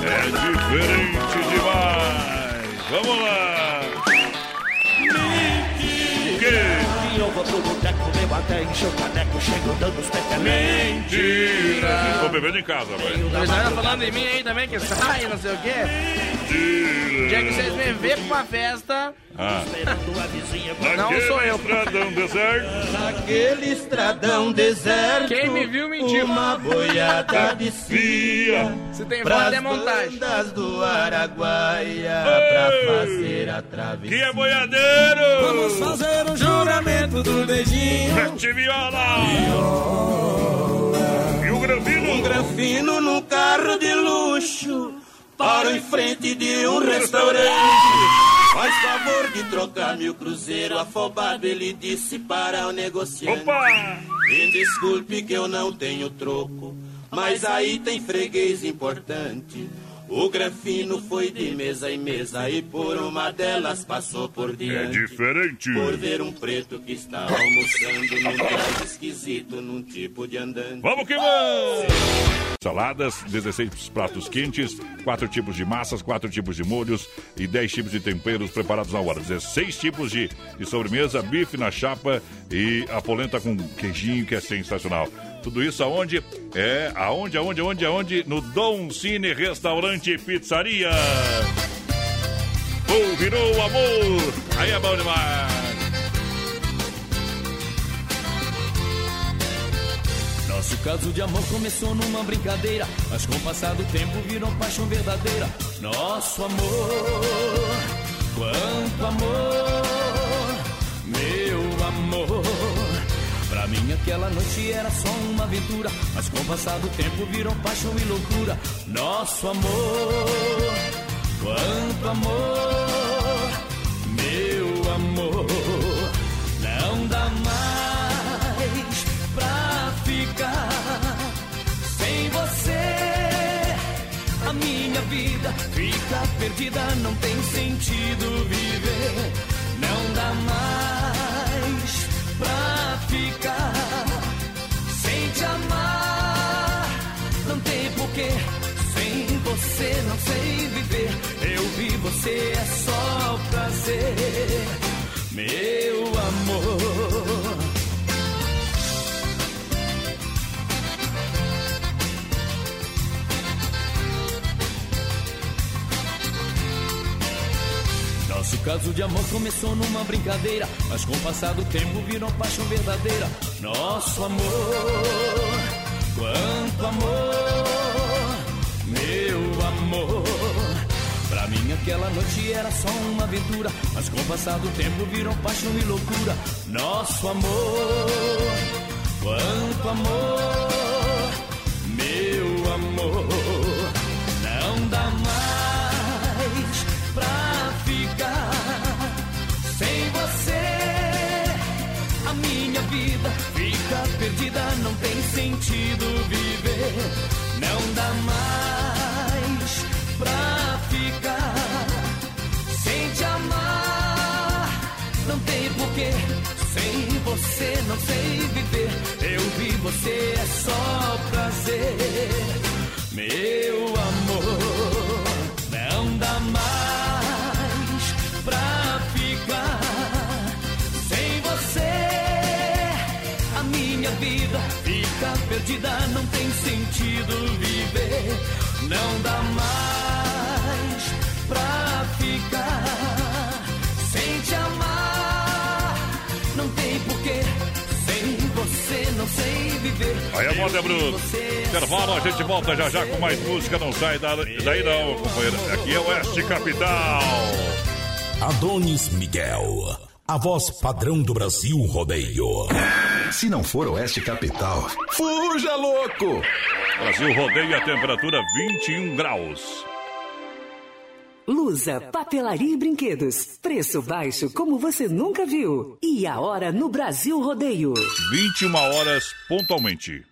É diferente demais. Vamos lá. Eu vou pro boteco, bebo até encher o caneco, chego dando os petelecos. Mentira. Tô bebendo em casa, velho. Mas tá falando em mim aí também, que sai, não sei o quê. Dia que vocês me vê pra uma festa. Ah. Não sou eu. Estradão deserto. Naquele estradão deserto. Quem me viu mentiu. Uma boiada descia. Se tem foto é montagem. bandas do Araguaia pra fazer a travessia. Que é boiadeiro. Vamos fazer um juramento do beijinho. Mete viola. E o granfino? Um granfino num carro de luxo. Para em frente de um restaurante. Faz favor de trocar meu cruzeiro afobado, ele disse para o negociante. Opa! Me desculpe que eu não tenho troco, mas aí tem freguês importante. O granfino foi de mesa em mesa e por uma delas passou por É diante. diferente. Por ver um preto que está almoçando num traje esquisito, num tipo de andante. Vamos que vamos! Saladas, 16 pratos quentes, 4 tipos de massas, 4 tipos de molhos e 10 tipos de temperos preparados na hora. 16 tipos de, de sobremesa, bife na chapa e a polenta com queijinho, que é sensacional. Tudo isso aonde? É aonde, aonde, aonde, aonde? No Dom Cine Restaurante e Pizzaria. Oh, virou amor! Aí é bom demais! Nosso caso de amor começou numa brincadeira, mas com o passar do tempo virou paixão verdadeira. Nosso amor, quanto amor, aquela noite era só uma aventura, mas com o passar do tempo virou paixão e loucura. Nosso amor, quanto amor, meu amor. Não dá mais pra ficar sem você. A minha vida fica perdida, não tem sentido viver. Não dá mais pra ficar sei viver. Eu vi você é só prazer, meu amor. Nosso caso de amor começou numa brincadeira, mas com o passar do tempo virou paixão verdadeira. Nosso amor, quanto amor, meu amor. Pra mim aquela noite era só uma aventura, mas com o passar do tempo virou paixão e loucura. Nosso amor, quanto amor, meu amor. Não dá mais pra ficar sem você. A minha vida fica perdida, não tem sentido viver. Não dá mais pra ficar sem te amar. Não tem porquê, sem você não sei viver. Eu vi você é só prazer. meu amor, não dá mais pra ficar sem você. A minha vida fica perdida, não tem sentido viver, não dá mais pra ficar sem te amar. Não tem porquê, sem você não sei viver. Aí a moda é bruto. você, Intervalo, a gente volta já já com mais música. Não sai da- daí não, companheiro. Aqui é Oeste Capital. Adonis Miguel, a voz padrão do Brasil Rodeio. Se não for Oeste Capital, fuja louco! Brasil rodeia a temperatura 21 graus. Lusa, papelaria e brinquedos. Preço baixo como você nunca viu. E a hora no Brasil Rodeio. 21 horas pontualmente.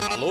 Alô,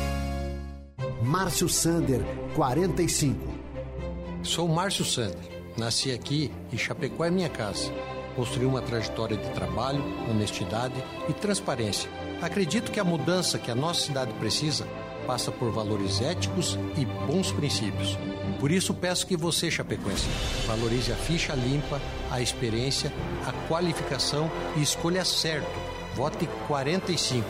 Márcio Sander, 45. Sou Márcio Sander. Nasci aqui e Chapecó é minha casa. Construí uma trajetória de trabalho, honestidade e transparência. Acredito que a mudança que a nossa cidade precisa passa por valores éticos e bons princípios. Por isso peço que você, chapecoense, valorize a ficha limpa, a experiência, a qualificação e escolha certo. Vote 45.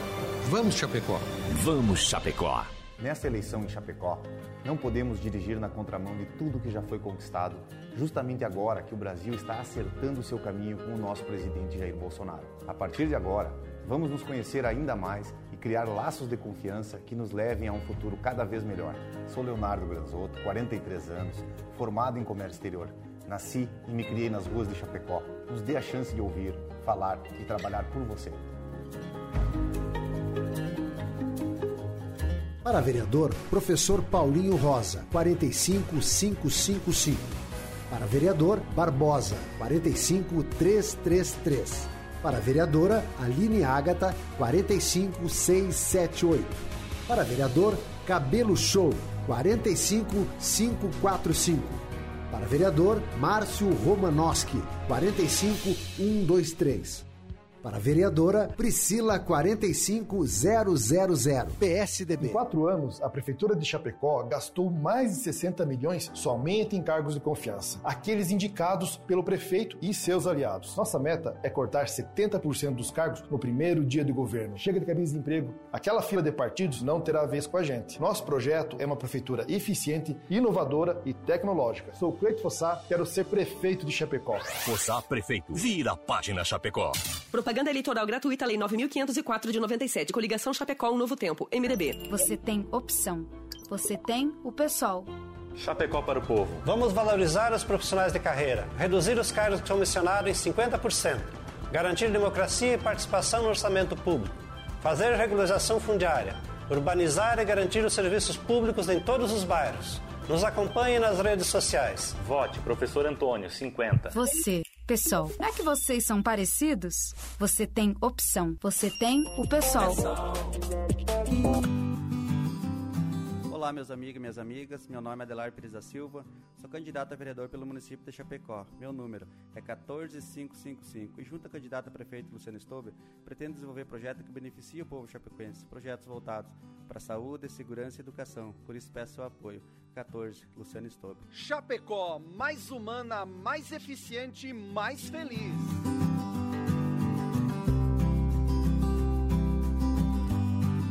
Vamos, Chapecó! Vamos, Chapecó! Nesta eleição em Chapecó, não podemos dirigir na contramão de tudo que já foi conquistado, justamente agora que o Brasil está acertando seu caminho com o nosso presidente Jair Bolsonaro. A partir de agora, vamos nos conhecer ainda mais e criar laços de confiança que nos levem a um futuro cada vez melhor. Sou Leonardo Granzotto, 43 anos, formado em comércio exterior. Nasci e me criei nas ruas de Chapecó. Nos dê a chance de ouvir, falar e trabalhar por você. Para vereador, professor Paulinho Rosa, 45555. Para vereador, Barbosa, 45333. Para vereadora, Aline Ágata, 45678. Para vereador, Cabelo Show, 45545. Para vereador, Márcio Romanoski, 45123. Para vereadora, Priscila 45000. PSDB. Em quatro anos, a Prefeitura de Chapecó gastou mais de 60 milhões somente em cargos de confiança, aqueles indicados pelo prefeito e seus aliados. Nossa meta é cortar 70% dos cargos no primeiro dia de governo. Chega de cabines de emprego. Aquela fila de partidos não terá vez com a gente. Nosso projeto é uma prefeitura eficiente, inovadora e tecnológica. Sou Cleito Fossá, quero ser prefeito de Chapecó. Fossá Prefeito. Vira a página Chapecó. Propaganda eleitoral gratuita, Lei 9.504 de 97. Coligação Chapecó, um novo tempo. MDB. Você tem opção. Você tem o PSOL. Chapecó para o povo. Vamos valorizar os profissionais de carreira, reduzir os cargos comissionados em 50%, garantir democracia e participação no orçamento público, fazer regularização fundiária, urbanizar e garantir os serviços públicos em todos os bairros. Nos acompanhe nas redes sociais. Vote, professor Antônio, 50. Você, PSOL. Não é que vocês são parecidos? Você tem opção. Você tem o PSOL. Olá, meus amigos e minhas amigas. Meu nome é Adelar Pires da Silva. Sou candidato a vereador pelo município de Chapecó. Meu número é 14555. E junto à candidata a prefeito Luciano Stober, pretendo desenvolver projetos que beneficiem o povo chapecoense. Projetos voltados para saúde, segurança e educação. Por isso peço seu apoio. 14, Luciano Stober. Chapecó, mais humana, mais eficiente e mais feliz.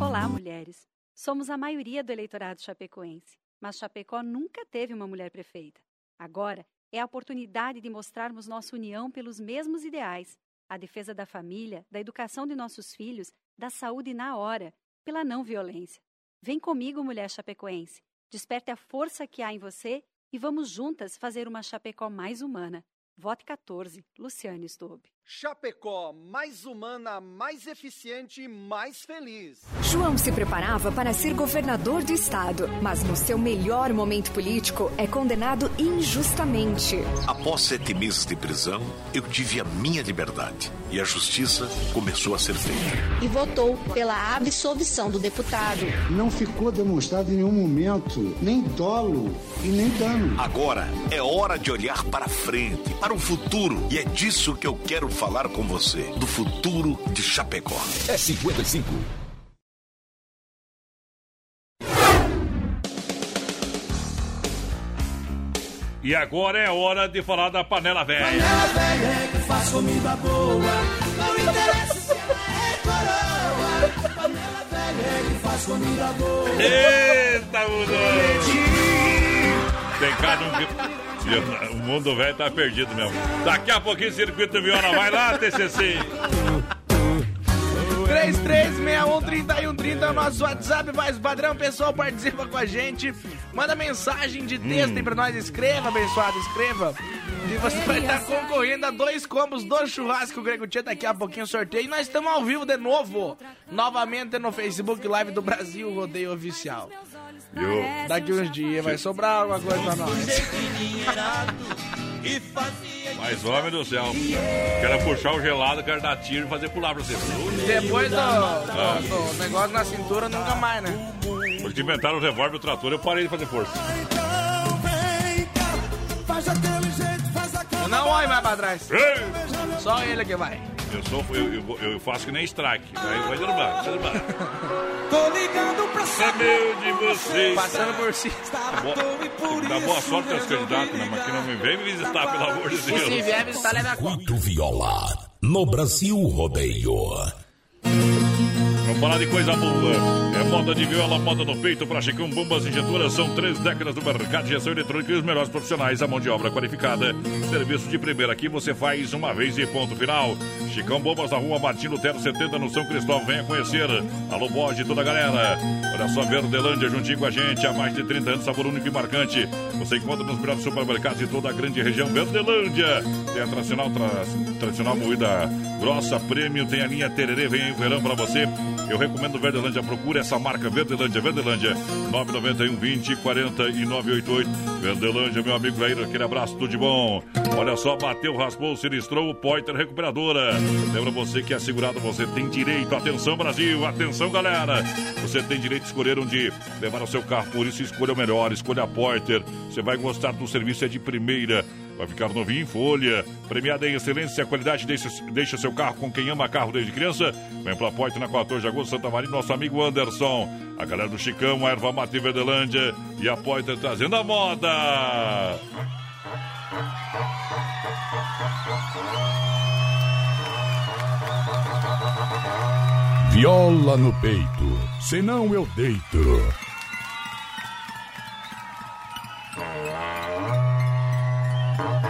Olá, mulheres. Somos a maioria do eleitorado chapecoense, mas Chapecó nunca teve uma mulher prefeita. Agora é a oportunidade de mostrarmos nossa união pelos mesmos ideais: a defesa da família, da educação de nossos filhos, da saúde na hora, pela não violência. Vem comigo, mulher chapecoense. Desperte a força que há em você e vamos juntas fazer uma Chapecó mais humana. Vote 14, Luciane Stobe. Chapecó, mais humana, mais eficiente, mais feliz. João se preparava para ser governador do estado, mas no seu melhor momento político é condenado injustamente. Após sete meses de prisão, eu tive a minha liberdade e a justiça começou a ser feita. E votou pela absolvição do deputado. Não ficou demonstrado em nenhum momento nem dolo e nem dano. Agora é hora de olhar para frente, para o futuro, e é disso que eu quero falar com você, do futuro de Chapecó. É 55. E agora é hora de falar da panela velha. Panela velha é que faz comida boa. Não interessa se ela é coroa. Panela velha é que faz comida boa. Eita, mudou! Tem cada um. O mundo velho tá perdido mesmo. Daqui a pouquinho, Circuito Viola. Vai lá, TCC. 336130 é o nosso WhatsApp, mais padrão, pessoal participa com a gente. Manda mensagem de texto aí pra nós, escreva, abençoado, escreva. E você vai estar concorrendo a dois combos do churrasco que o Grego Tchê daqui a pouquinho sorteio. E nós estamos ao vivo de novo, novamente no Facebook Live do Brasil Rodeio Oficial. Eu... Daqui uns dias vai sobrar alguma coisa pra nós. Mas, homem do céu, quero puxar o gelado, quero dar tiro e fazer pular pra você. Depois do, Ah. do- do negócio na cintura, nunca mais, né? Porque inventaram o revólver e o trator, eu parei de fazer força. Não olho mais pra trás. Só ele que vai. Eu, sou, eu, eu, eu faço que nem strike. Aí vai derrubar, vai derrubar. Tô ligando pra saber de vocês. Passando por si. Dá boa sorte aos candidatos, né? Mas que não me vem me visitar, pelo amor de E Deus. se vier visitar, leva a conta. Viola. No Brasil Rodeio. Vamos falar de coisa boa. É moda de viola, moda no peito, pra Chicão Bombas Injetoras. São três décadas no mercado de injeção eletrônica e os melhores profissionais, a mão de obra qualificada. Serviço de primeira aqui você faz uma vez e ponto final. Chicão Bombas na rua Martino Lutero 70 no São Cristóvão. Venha conhecer. Alô, bode, toda a galera. Olha só, Verdelândia juntinho com a gente. Há mais de 30 anos, sabor único e marcante. Você encontra nos melhores supermercados de toda a grande região. Verdelândia. Tem a tradicional, tra- tradicional moída grossa, prêmio. Tem a linha Tererê. Vem aí o verão pra você. Eu recomendo Verdelândia. Procure essa marca Verdelândia. Verdelândia 991 20 40 e 988. Verdelândia, meu amigo Jair, aquele abraço, tudo de bom. Olha só, bateu, raspou, sinistrou o Pointer Recuperadora. Lembra você que é segurado, você tem direito. Atenção, Brasil, atenção, galera. Você tem direito de escolher onde levar o seu carro, por isso escolha o melhor, escolha a Pointer. Você vai gostar do serviço, é de primeira. Vai ficar novinho em folha. Premiada em excelência e qualidade. Deixa, deixa seu carro com quem ama carro desde criança. Vem pra Poit na 14 de agosto, Santa Maria, nosso amigo Anderson. A galera do Chicão, a Erva Mate Verdelândia e a Poiter trazendo a moda. Viola no peito, senão eu deito. Eu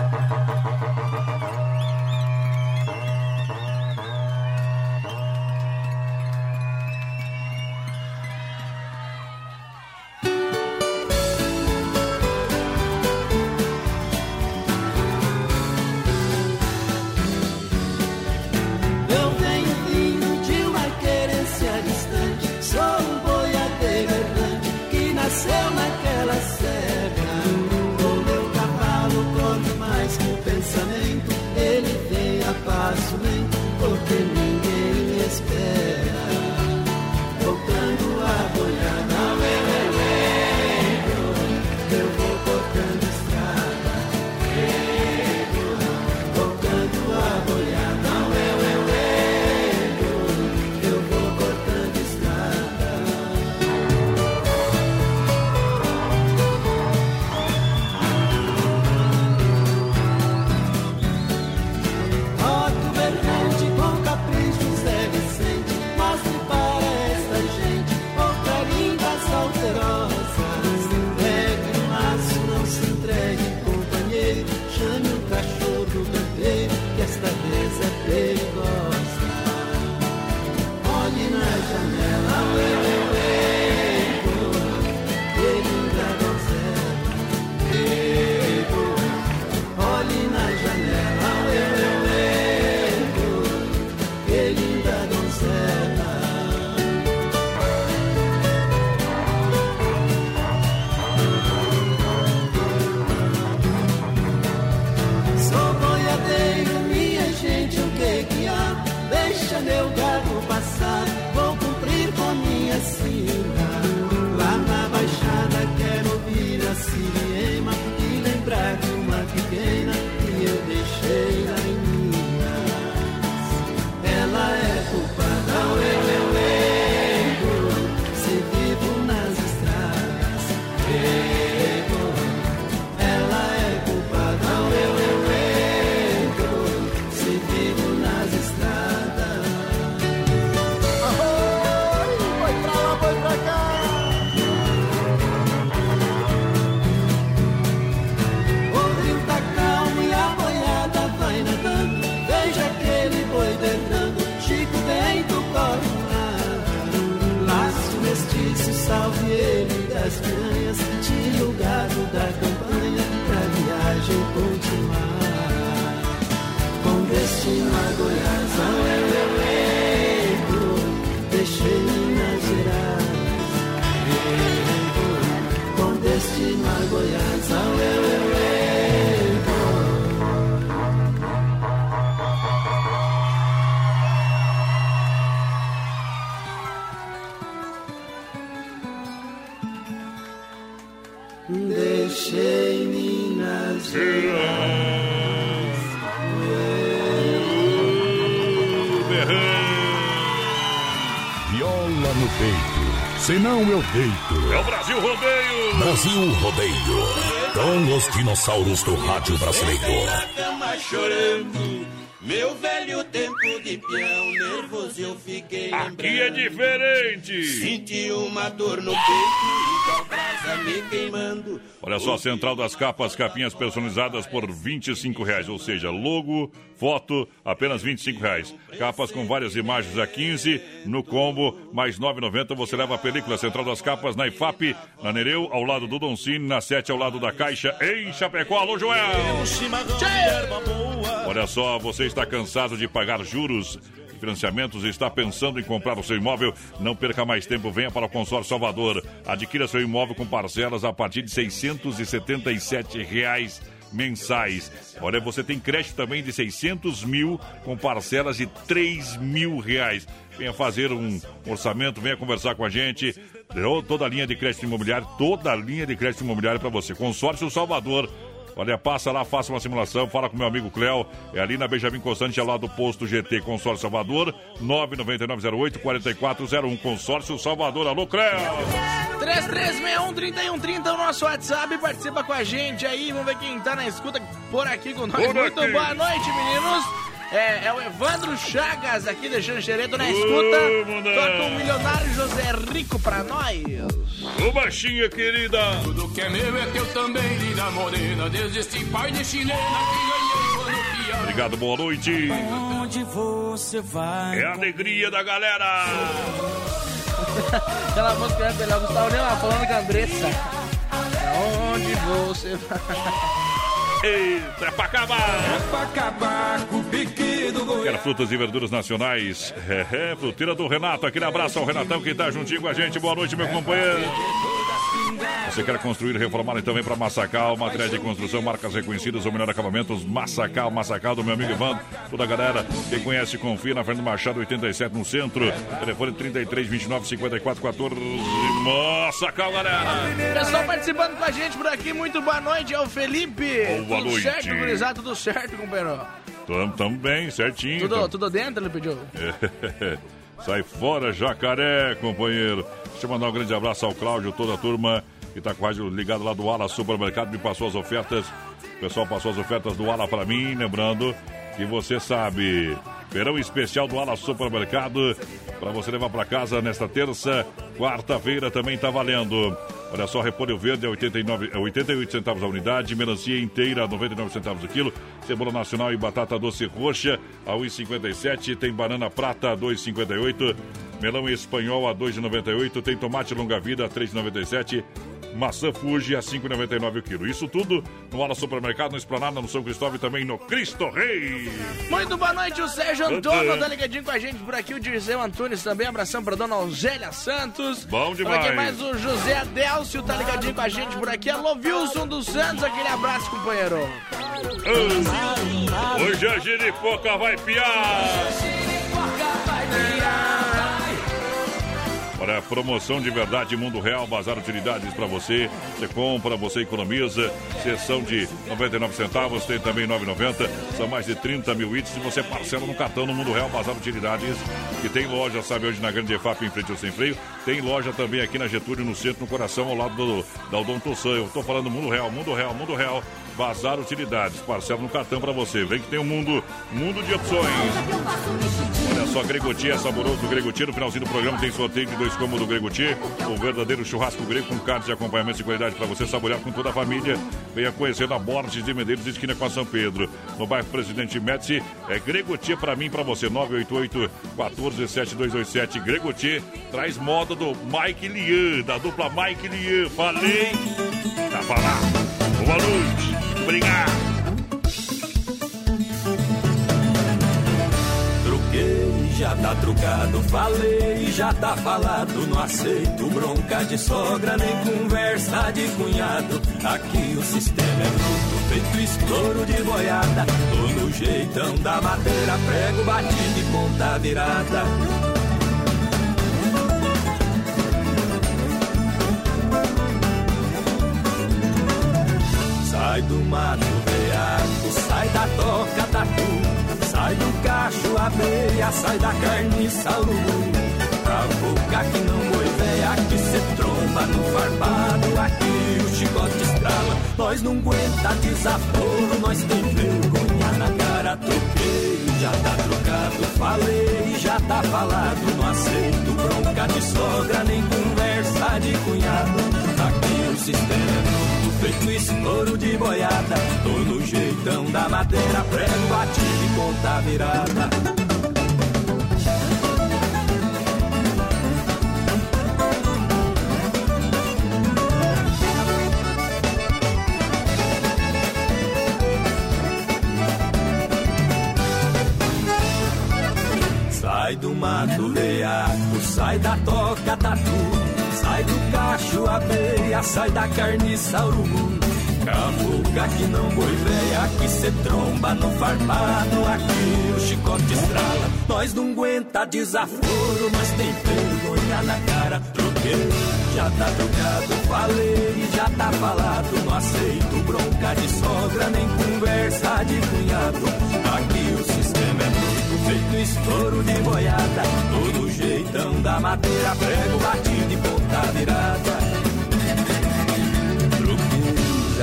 dinossauros do rádio brasileiro. na cama chorando. Meu velho tempo de peão, nervoso eu fiquei Aqui é diferente. Senti uma dor no peito e a brasa me queimando. Só, Central das Capas, capinhas personalizadas por 25 reais, ou seja, logo, foto, apenas 25 reais. Capas com várias imagens a 15, no combo, mais R$ 9,90 você leva a película Central das Capas na IFAP, na Nereu, ao lado do Doncini, na 7 ao lado da Caixa, em Chapecó. Alô, Joel! Olha só, você está cansado de pagar juros financiamentos e está pensando em comprar o seu imóvel, não perca mais tempo, venha para o Consórcio Salvador. Adquira seu imóvel com parcelas a partir de 677 reais mensais. Olha, você tem crédito também de 600 mil com parcelas de 3 mil reais. Venha fazer um orçamento, venha conversar com a gente. Toda a linha de crédito imobiliário, toda a linha de crédito imobiliário para você. Consórcio Salvador. Olha, passa lá, faça uma simulação, fala com meu amigo Cléo. É ali na Benjamin Constante, ao lado do posto GT Consórcio Salvador, 99908-4401. Consórcio Salvador. Alô, Cléo! 3361-3130 é o nosso WhatsApp. Participa com a gente aí. Vamos ver quem tá na escuta por aqui com nós. Por Muito boa noite, meninos. É, é o Evandro Chagas aqui deixando xereto na escuta. Toca o milionário José Rico pra nós. Ô, baixinha querida! Tudo que é meu é teu também, linda morena. Desde este pai de chilena que ganhei quando piar. Obrigado, boa noite. Onde você vai? É a alegria da galera. Aquela música né, melhor, Gustavo Lima falando com a Andressa. Aonde você vai? Eita, é pra acabar! Pra acabar com o pique do Goiás. Quer frutas e verduras nacionais? É, é, fruteira do Renato. Aquele abraço ao Renatão que tá juntinho com a gente. Boa noite, meu companheiro. Você quer construir, reformar e também para Massacal, material de construção, marcas reconhecidas, ou melhor acabamentos, Massacal, Massacal do meu amigo Ivan, toda a galera, quem conhece, confia na Fernando Machado 87 no centro, telefone 33 29 54 14, Massacal, galera! Pessoal participando com a gente por aqui, muito boa noite, é o Felipe. Boa tudo noite. certo, gurizada, tudo certo, companheiro? Tamo, tamo bem, certinho. Tudo, tamo- tudo dentro, ele pediu? Sai fora, jacaré, companheiro. Deixa eu mandar um grande abraço ao Cláudio, toda a turma que tá o rádio ligado lá do Ala Supermercado, me passou as ofertas. O pessoal passou as ofertas do Ala para mim, lembrando que você sabe. Verão especial do Ala Supermercado para você levar para casa nesta terça, quarta-feira também tá valendo. Olha só, repolho verde é 89, é 88 centavos a unidade, melancia inteira 99 centavos o quilo, cebola nacional e batata doce roxa a 1,57, tem banana prata a 2,58, melão espanhol a 2,98, tem tomate longa-vida a 3,97, maçã Fuji a 5,99 o quilo. Isso tudo no Ala Supermercado, no Esplanada, no São Cristóvão e também no Cristo Rei. Muito boa noite, o Sérgio Antônio tá ligadinho com a gente por aqui, o Dirceu Antunes também, abração pra dona Alzélia Santos. Bom Olha aqui demais. mais o José Adélcio tá ligadinho com a gente por aqui, alô Wilson dos Santos, aquele abraço, companheiro. Hoje a giripoca vai piar. Olha Olha, promoção de verdade Mundo Real, bazar utilidades para você. Você compra, você economiza. Sessão de 99 centavos, tem também 9,90. São mais de 30 mil itens e você parcela no cartão no Mundo Real, bazar utilidades. Que tem loja, sabe onde na Grande EFAP, em frente ao Sem Freio. Tem loja também aqui na Getúlio, no centro, no coração, ao lado do, da Odonto San. Eu tô falando Mundo Real, Mundo Real, Mundo Real. Bazar Utilidades, parcela no cartão para você. Vem que tem um mundo, mundo de opções. Olha só, Gregoti é saboroso. Gregoti, no finalzinho do programa, tem sorteio de dois cômodos do Gregoti. O verdadeiro churrasco grego com carnes de acompanhamento de qualidade para você saborear com toda a família. Venha conhecer na Borges de Medeiros, esquina com a São Pedro. No bairro Presidente Médici, é Gregoti para mim, para você. 988 147227 Gregoti traz moda do Mike Lian, da dupla Mike Lian. Falei, tá falado. Boa noite. Obrigado. Truquei, já tá trucado, falei, já tá falado. Não aceito bronca de sogra, nem conversa de cunhado. Aqui o sistema é bruto, feito estouro de boiada. Tô no jeitão da madeira, prego batido e ponta virada. Do mato veaco, sai da toca tatu, sai do cacho abelha, sai da carniça urubu. A boca que não boi véia, que cê tromba no farpado, aqui o chicote estrala. Nós não aguenta desaforo, nós tem vergonha na cara, troquei, já tá trocado, falei, já tá falado, não aceito bronca de sogra, nem conversa de cunhado. Aqui o sistema é feito estouro de boiada. Tô no jeitão da madeira, prego batido e ponta virada. Sai do mato leaco, sai da toca sai da carniça urubu. Cavuca que não boi véia, que cê tromba no farpado, aqui o chicote estrala. Nós não aguenta desaforo, mas tem vergonha na cara. Troquei, já tá trocado, falei, já tá falado. Não aceito bronca de sogra, nem conversa de cunhado. Aqui o sistema é bruto, feito estouro de boiada. Todo jeitão da madeira, prego batido e ponta virada.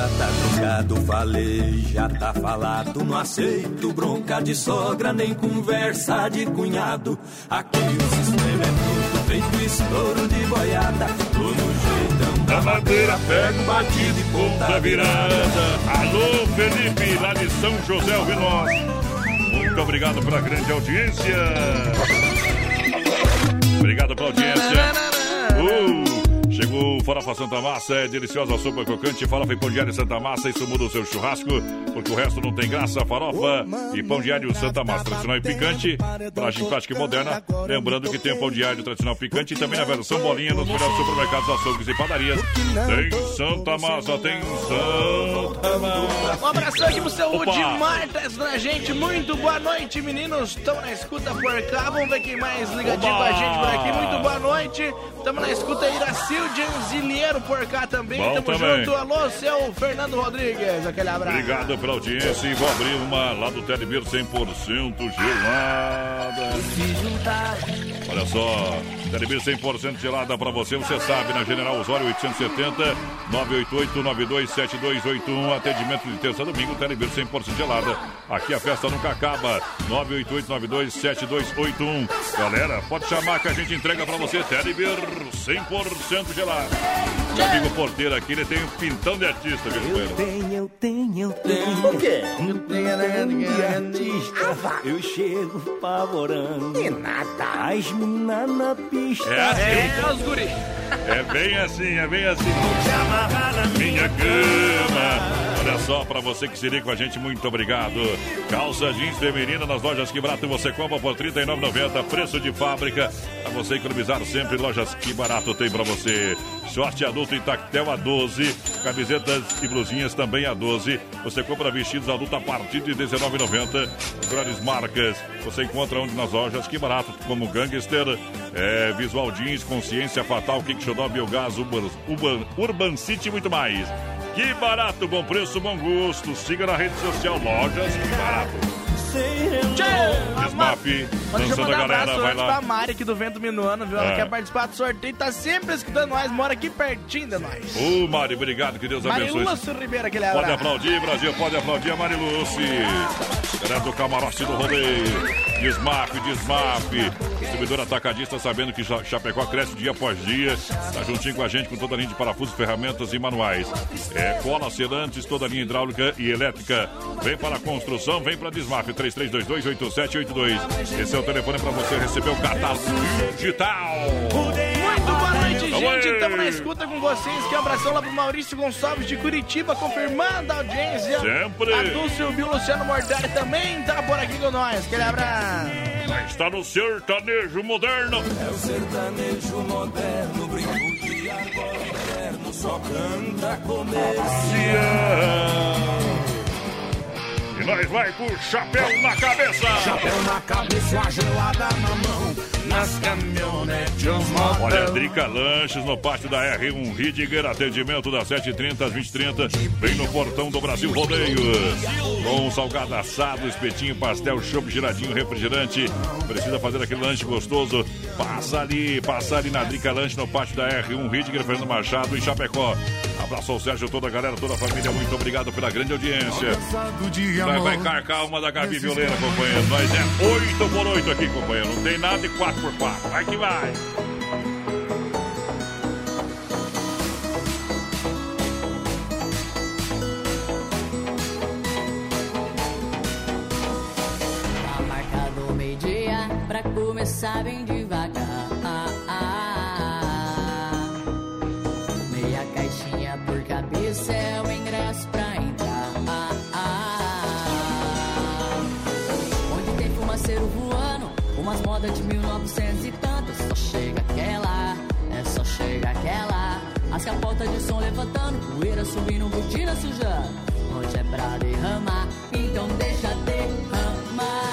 Já tá trocado, falei, já tá falado. Não aceito bronca de sogra, nem conversa de cunhado. Aqui o sistema é tudo feito estouro de boiada. Tô no jeitão da madeira, pego batido e ponta virada. Alô, Felipe, lá de São José, nós. Muito obrigado pela grande audiência. Obrigado pela audiência. Uh, Chegou o Farofa Santa Massa, é deliciosa sopa crocante, farofa e pão de alho Santa Massa, isso muda o seu churrasco, porque o resto não tem graça, farofa e pão de alho Santa Massa, tradicional e picante, praxe prática e moderna, lembrando que tem o pão de alho tradicional picante e também na versão bolinha nos melhores supermercados, açougues e padarias, tem Santa Massa, tem Santa Massa. Um abração aqui pro seu Opa. Udimar, tá assistindo a gente, muito boa noite, meninos, estão na escuta por cá, vamos ver quem mais ligadinho com a gente por aqui, muito boa noite, estamos na escuta Iracil Genzilheiro por cá também, Bom tamo também. junto, alô, seu Fernando Rodrigues, aquele abraço. Obrigado pela audiência e vou abrir uma lá do Telebir 100% gelada. Olha só, Telebir 100% gelada pra você, você sabe, na General Osório 870 988 927281 atendimento de terça a domingo, Telebir 100% gelada. Aqui a festa nunca acaba. 988 927281 Galera, pode chamar que a gente entrega pra você Telebir 100% gelada. Meu amigo porteiro aqui, ele tem um pintão de artista, viu, companheiro? tenho, eu tenho, eu tenho. O quê? Eu tenho de artista. Eu chego pavorando. E nada. As minas na pista. É assim. É, os guri. É bem assim, é bem assim. Minha cama. Olha só, para você que se liga com a gente, muito obrigado. Calça jeans feminina nas lojas Que Barato você compra por R$ 39,90, preço de fábrica. Para você economizar sempre, lojas Que Barato tem para você. Short adulto em tactel a 12, camisetas e blusinhas também a 12. Você compra vestidos adulto a partir de R$ 19,90. As melhores marcas você encontra onde nas lojas Que Barato, como Gangster, é, Visual Jeans, Consciência Fatal, Kick Show, Biogás, Urban, Urban City e muito mais. Que barato, bom preço, bom gosto. Siga na rede social Lojas Que Barato. Desmap, Deixa eu dançando a um galera, abraço vai antes pra lá. Mari aqui do Vento Minuano, viu? Ela É. quer participar do sorteio, tá sempre escutando nós, mora aqui pertinho de nós. Ô, Mari, obrigado, que Deus abençoe. Marilúcio Ribeiro, aquele Pode abraço. aplaudir, Brasil, pode aplaudir a Mariluce. Galera do camarote do rodeio. Desmap, desmap. Distribuidor atacadista sabendo que Cha- Chapecó cresce dia após dia. Tá juntinho com a gente com toda a linha de parafusos, ferramentas e manuais. É cola, selantes, toda a linha hidráulica e elétrica. Vem para a construção, vem para Desmap. 33228782. Esse é o telefone para você receber o catálogo digital. Muito boa noite, gente. Estamos na escuta com vocês. Que um abração lá pro Maurício Gonçalves de Curitiba, confirmando a audiência. Sempre. A Dulce e o Bill Luciano Mortari também tá por aqui com nós. Aquele abraço. Está no sertanejo moderno. É o sertanejo moderno, brinco de agora moderno, só canta E nós vai com o chapéu na cabeça. Chapéu na cabeça e a gelada na mão, nas caminhonetes. Olha, Drica Lanches no pátio da R1 Ridiger, atendimento das 7h30 às 20h30, bem no portão do Brasil Rodeio. Com salgado assado, espetinho, pastel, chopp, giradinho, refrigerante. Precisa fazer aquele lanche gostoso? Passa ali, passa ali na Drica Lanche no pátio da R1 Ridiger, Fernando Machado, em Chapecó. Abraço ao Sérgio, toda a galera, toda a família, muito obrigado pela grande audiência. Vai carcar uma da Gabi Violeira, companheiro. Nós é 8 por 8 aqui, companheiro. Não tem nada de 4 por 4 Vai que vai. Tá marcado meio-dia pra começar bem devagar. Voando, umas modas de 1900 e tantas. Só chega aquela, é só chega aquela. As capotas de som levantando, poeira subindo, botina sujando. Hoje é pra derramar, então deixa derramar.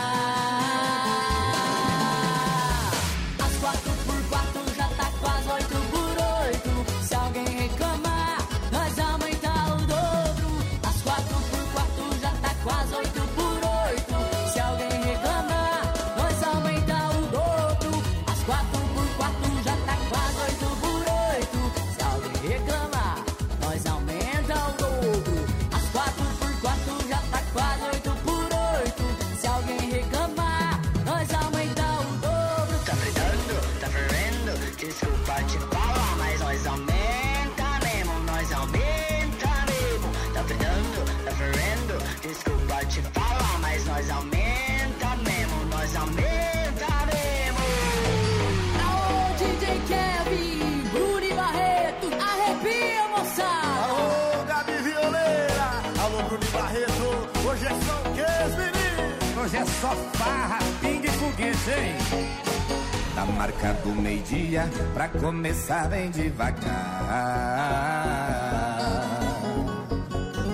Hoje é só farra, pingue foguete, hein? Tá marcado meio-dia pra começar bem devagar.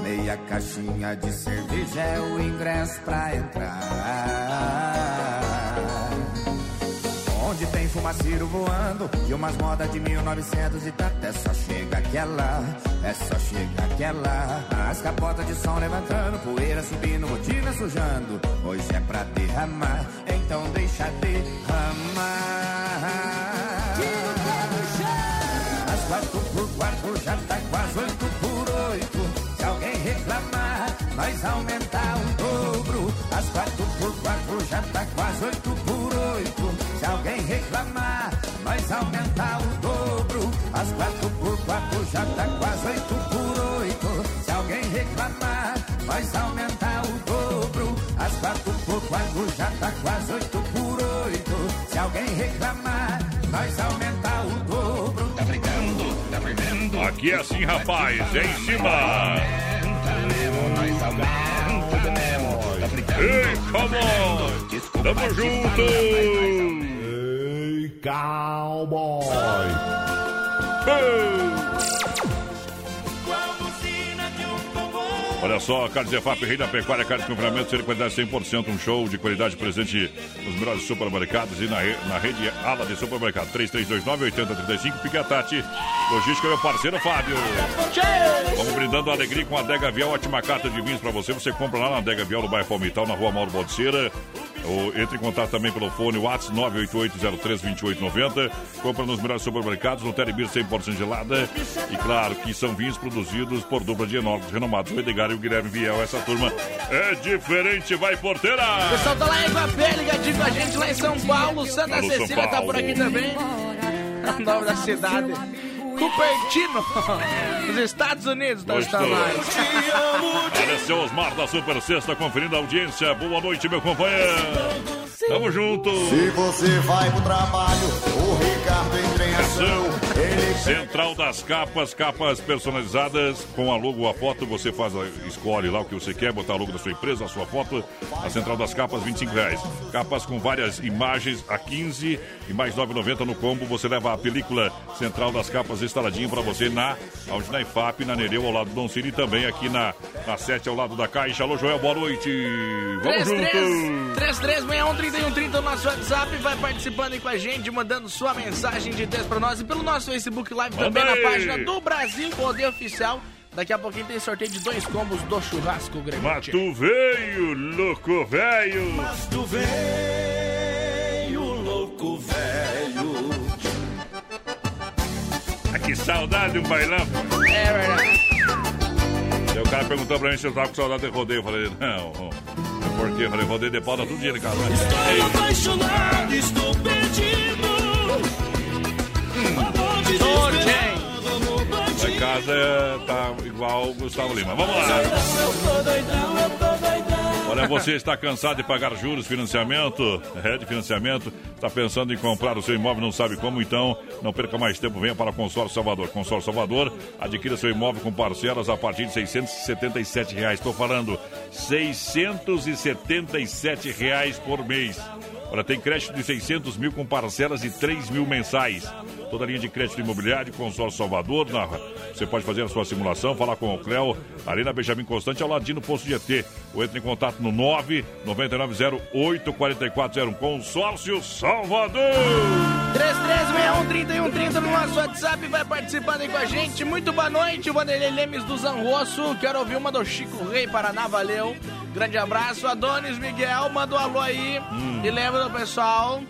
Meia caixinha de cerveja é o ingresso pra entrar. Onde tem fumaceiro voando e umas modas de 1900 e tanto. É só chega aquela, é só chega aquela. As capotas de som levantando, poeira subindo, rotina sujando. Hoje é pra derramar, então deixa derramar. As quatro por quatro já tá quase oito por oito. Se alguém reclamar, nós aumentar o dobro. As quatro por quatro já tá quase oito por oito. Se alguém reclamar, nós aumentar o. As quatro por quatro já tá quase oito por oito. Se alguém reclamar, nós aumentar o dobro. As quatro por quatro já tá quase oito por oito. Se alguém reclamar, nós aumentar o dobro. Tá brigando, tá perdendo. Aqui é assim, rapaz. É em cima. Nós aumenta mesmo. Tá brincando? Ei, come on! Tamo junto! Ei, cowboy! Olha só, Carnes EFAP, Rei da Pecuária, Carnes de Confinamento, ser qualidade 100%, um show de qualidade presente nos melhores supermercados e na, re- na rede Ala de Supermercado. 3329-8035, Piquetati. Logística, meu parceiro Fábio. Vamos brindando alegria com a Adega Vial, ótima carta de vinhos pra você. Você compra lá na Adega Vial, no bairro Palmital, na rua Mauro Baldiceira. Ou entre em contato também pelo fone WhatsApp 988032890. Compra nos melhores supermercados, no Telebir 100% gelada. E claro que são vinhos produzidos por dupla de enólogos renomados. O Edgar e o Guilherme Viel. Essa turma é diferente, vai porteira! O pessoal tá lá em Guapé, ligadinho com a gente lá em São Paulo. Santa Cecília tá por aqui Paulo. também. O nome da cidade. Cupertino, nos Estados Unidos, lá. Olha, seu Osmar da Super Sexta conferindo a audiência. Boa noite, meu companheiro. Tamo junto. Se você vai pro trabalho, o Ricardo entra em ação. Central das capas, capas personalizadas com a logo, a foto, você faz, a, escolhe lá o que você quer, botar a logo da sua empresa, a sua foto, a Central das capas, 25 reais. Capas com várias imagens a 15 e mais 9,90 no combo, você leva a película Central das capas instaladinho para você na, onde na IFAP, na Nereu, ao lado do Dom Cine e também aqui na, na 7, ao lado da Caixa. Alô, Joel, boa noite. Vamos junto. 33613130 no nosso WhatsApp, vai participando aí com a gente, mandando sua mensagem de texto pra nós e pelo nosso Facebook Live Manda também na página do Brasil Rodeio Oficial. Daqui a pouquinho tem sorteio de dois combos do churrasco grande. Mas tu veio, louco velho. Mas tu veio, louco velho. Ah, que saudade de um bailão. É verdade. Aí o cara perguntou pra mim se eu tava com saudade de rodeio. Eu falei, não, é porque eu falei, rodeio de pau dá tudo dinheiro em casa. Estou apaixonado, estou perdido. Desesperado, Lá em casa tá igual o Gustavo Lima. Vamos lá. Olha, você está cansado de pagar juros, financiamento, é de financiamento, está pensando em comprar o seu imóvel, não sabe como, então não perca mais tempo, venha para Consórcio Salvador. Consórcio Salvador, adquira seu imóvel com parcelas a partir de 677 reais. Estou falando 677 reais por mês. Olha, tem crédito de 600 mil com parcelas de 3 mil mensais. Toda linha de crédito imobiliário, consórcio Salvador. Na, você pode fazer a sua simulação, falar com o Cléo, ali na Benjamin Constante, ao ladinho do posto GT. Ou entre em contato no 999084401. Consórcio Salvador! 33613130 no nosso WhatsApp, vai participando aí com a gente. Muito boa noite, Vanderlei Lemes do Zanrosso. Quero ouvir uma do Chico Rei Paraná, valeu. Grande abraço, Adonis Miguel, manda um alô aí. E lembra do pessoal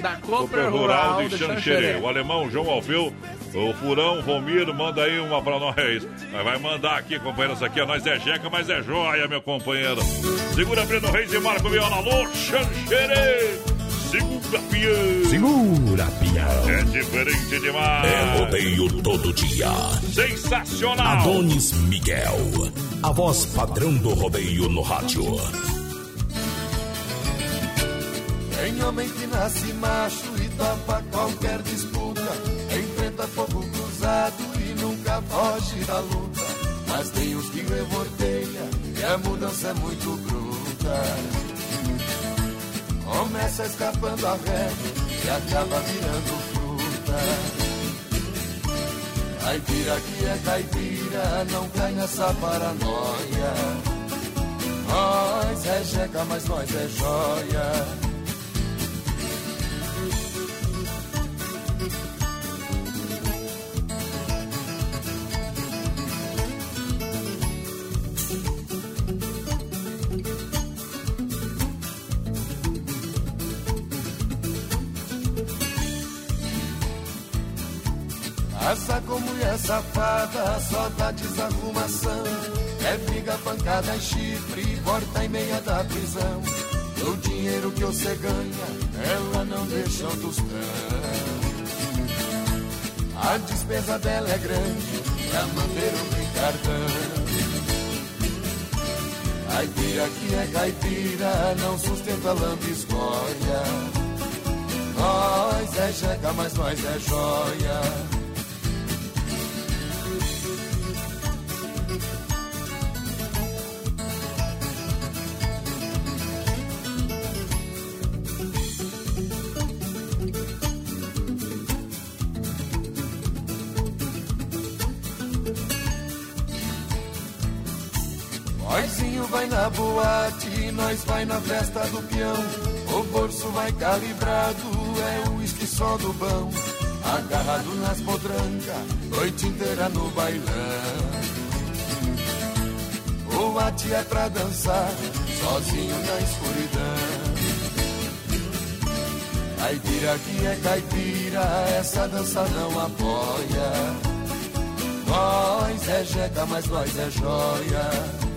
da Cooper Rural, Rural de do Xanxerê. O alemão João Alfeu, o Furão, Romiro, manda aí uma pra nós. Mas vai mandar aqui, companheiro. Essa aqui, nós é jeca, mas é joia, meu companheiro. Segura Breno Reis e Marco Viola. Alô, Xanxerê. Segura, pião. Segura, pião. É diferente demais. É rodeio todo dia. Sensacional. Adonis Miguel, a voz padrão do rodeio no rádio. Tem homem que nasce macho e topa qualquer disputa. Enfrenta fogo cruzado e nunca foge da luta. Mas tem os que revolteia e a mudança é muito bruta. Começa escapando a regra e acaba virando fruta. Caipira que é caipira, não cai nessa paranoia. Nós é jeca, mas nós é joia. Safada, só dá desarrumação. É briga, pancada, chifre, volta e meia da prisão. O dinheiro que você ganha, ela não deixa tostão. A despesa dela é grande, pra manter o ricardão. Caipira que é caipira, não sustenta lambisgoia. Nós é jeca, mas nós é joia. Nós vai na festa do peão. O bolso vai calibrado, é o uísque só do bão. Agarrado nas podrancas, noite inteira no bailão. O ate é pra dançar, sozinho na escuridão. Caipira que é caipira, essa dança não apoia. Nós é jeca, mas nós é joia.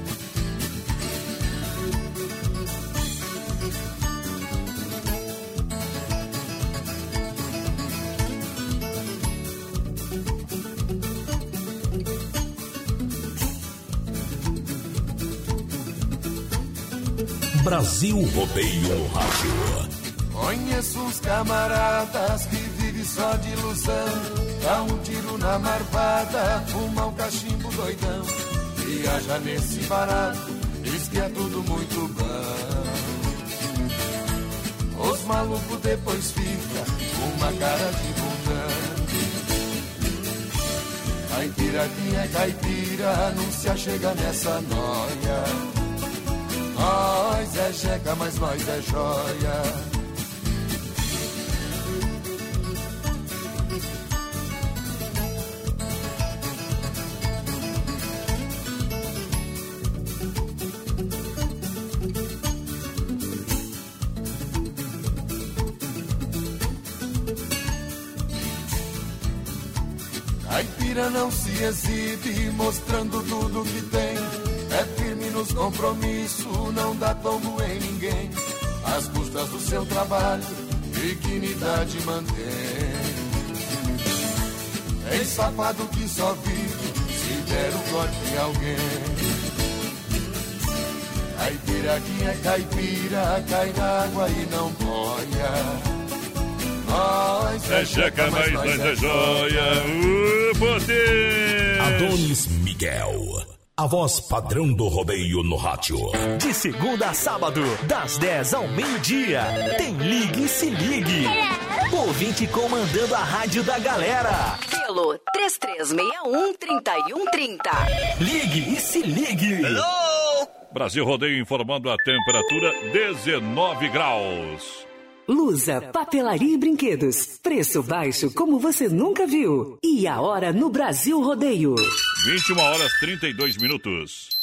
Brasil Rodeio no Rádio. Conheço uns camaradas que vivem só de ilusão. Dá um tiro na marvada, fuma um cachimbo doidão. Viaja nesse barato, diz que é tudo muito bom. Os malucos depois fica com uma cara de bundão. Caipira que é caipira, não se achega nessa noia. Nós é jeca, mas nós é joia. Caipira não se exibe mostrando tudo que tem. É firme nos compromissos, não dá tombo em ninguém. Às custas do seu trabalho, dignidade mantém. Tem safado que só vive se der o corte em alguém. Caipira que é caipira, cai na água e não boia. Nós É checa, mas nós é joia. Uh, poder! Adonis Miguel. A voz padrão do rodeio no rádio. De segunda a sábado, das 10 ao meio-dia, tem Ligue e Se Ligue. Ouvinte comandando a rádio da galera. Pelo 3361-3130. Ligue e Se Ligue. Brasil Rodeio informando a temperatura 19 graus. Lusa, papelaria e brinquedos. Preço baixo como você nunca viu. E a hora no Brasil Rodeio. 21 horas 32 minutos.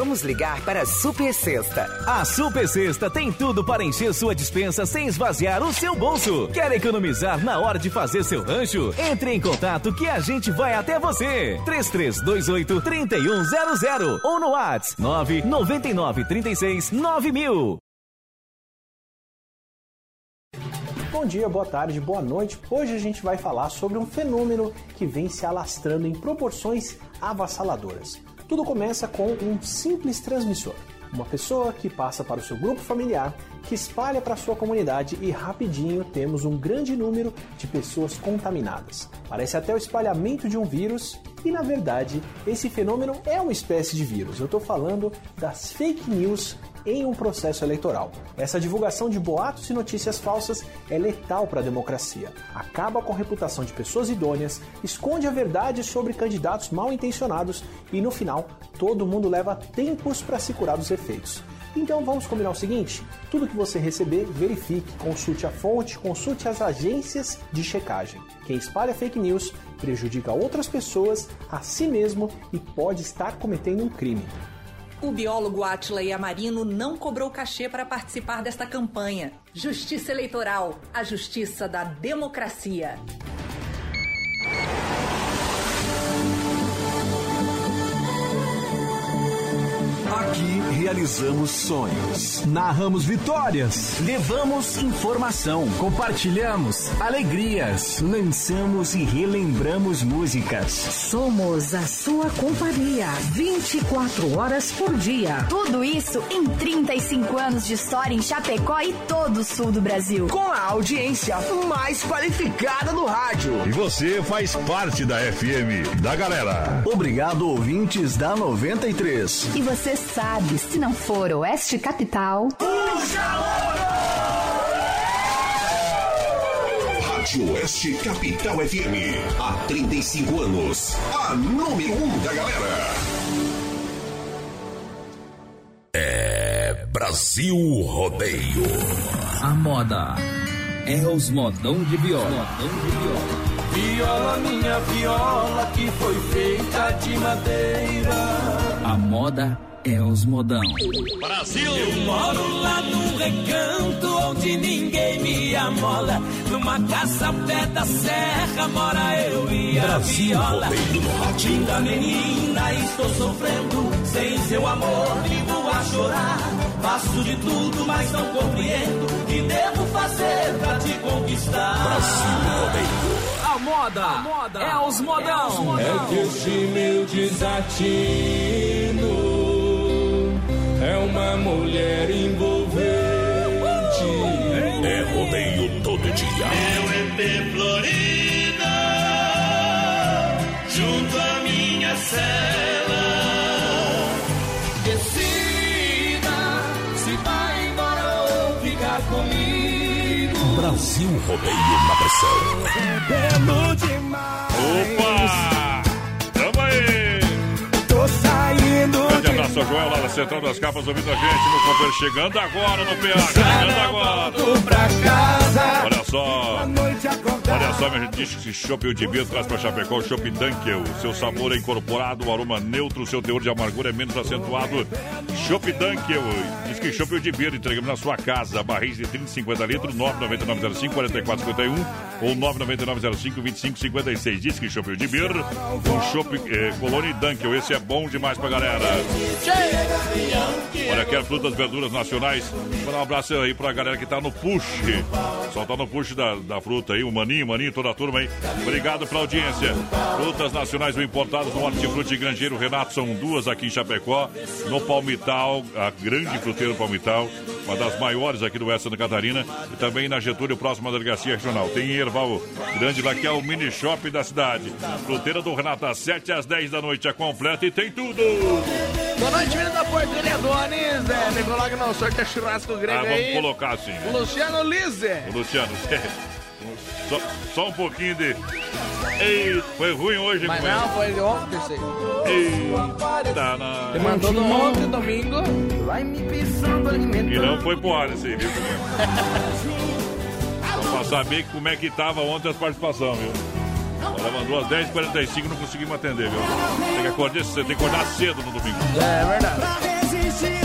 Vamos ligar para a Super Sexta. A Super Sexta tem tudo para encher sua dispensa sem esvaziar o seu bolso. Quer economizar na hora de fazer seu rancho? Entre em contato que a gente vai até você. 3328 3100 ou no WhatsApp 999 36 9000. Bom dia, boa tarde, boa noite. Hoje a gente vai falar sobre um fenômeno que vem se alastrando em proporções avassaladoras. Tudo começa com um simples transmissor. Uma pessoa que passa para o seu grupo familiar, que espalha para a sua comunidade e rapidinho temos um grande número de pessoas contaminadas. Parece até o espalhamento de um vírus e na verdade esse fenômeno é uma espécie de vírus. Eu estou falando das fake news em um processo eleitoral. Essa divulgação de boatos e notícias falsas é letal para a democracia. Acaba com a reputação de pessoas idôneas, esconde a verdade sobre candidatos mal intencionados e no final todo mundo leva tempos para se curar dos efeitos. Então vamos combinar o seguinte: tudo que você receber, verifique, consulte a fonte, consulte as agências de checagem. Quem espalha fake news prejudica outras pessoas, a si mesmo e pode estar cometendo um crime. O biólogo Atila Yamarino não cobrou cachê para participar desta campanha. Justiça Eleitoral, a justiça da democracia. Aqui realizamos sonhos. Narramos vitórias. Levamos informação. Compartilhamos alegrias. Lançamos e relembramos músicas. Somos a sua companhia 24 horas por dia. Tudo isso em 35 anos de história em Chapecó e todo o sul do Brasil. Com a audiência mais qualificada do rádio. E você faz parte da FM, da galera. Obrigado, ouvintes da 93. E você sabe, se não for Oeste Capital. Rádio Oeste Capital FM. Há 35 anos. A número 1 um da galera. É Brasil Rodeio. A moda é os modão de viola. Viola, minha viola, que foi feita de madeira. A moda é os modão. Brasil! Eu moro lá num recanto onde ninguém me amola. Numa casa pé da serra mora eu e a Brasil viola. Linda menina, estou sofrendo. Sem seu amor, vivo a chorar. Faço de tudo, mas não compreendo. O que devo fazer pra te conquistar? Brasil rodeio. A moda, é os modão. É que este meu desatino é uma mulher envolvente. É rodeio todo dia. Meu EP Florida, junto à minha cela. Brasil rodeio na pressão. Belo demais. Opa! Tamo aí! Tô saindo. Grande abraço ao Joel lá da Central das Capas ouvindo a gente no Cooper. Chegando agora no PA, chegando agora. pra casa. Olha só. Olha só, minha gente, diz que Chopp o de Bia traz pra Chapecó o Chopp Dunkel. Seu sabor é incorporado, o aroma neutro, seu teor de amargura é menos acentuado. Chopp Dunkel. Diz que Chopp o de Bia entregamos na sua casa. Barris de 30 e 50 litros, 99905 4451 ou 99905 2556. Diz que Chopp o de Bia com Chopp eh, Colônia Dunkel. Esse é bom demais pra galera. Olha, quer frutas, verduras nacionais. Vou dar um abraço aí pra galera que tá no push. Só tá no push da, da fruta aí, o Maninho, Maninho, toda a turma aí. Obrigado pela audiência. Frutas nacionais ou importadas no Hortifruti Grangeiro Renato, são duas aqui em Chapecó. No Palmital, a grande fruteira Palmital, uma das maiores aqui do Oeste Santa Catarina. E também na Getúlio, próxima delegacia regional. Tem em Erval Grande lá, que é o mini shopping da cidade. Fruteira do Renato, às 7 às 10 da noite, é completa e tem tudo. Boa noite, menino da Porteira Adonis. É, me coloca no sorteio churrasco grego Ah, vamos aí. colocar assim. O Luciano Lise. Ô, Luciano, só, só um pouquinho de. Ei, foi ruim hoje, Mas não, foi ontem aí. Eita, na... Ele mandou no ontem, domingo. E não foi pro ar esse aí, viu? Só pra saber como é que tava ontem as participações, viu? Ela mandou às 10h45 não conseguimos atender, viu? Tem que acordar, você tem que acordar cedo no domingo. É verdade.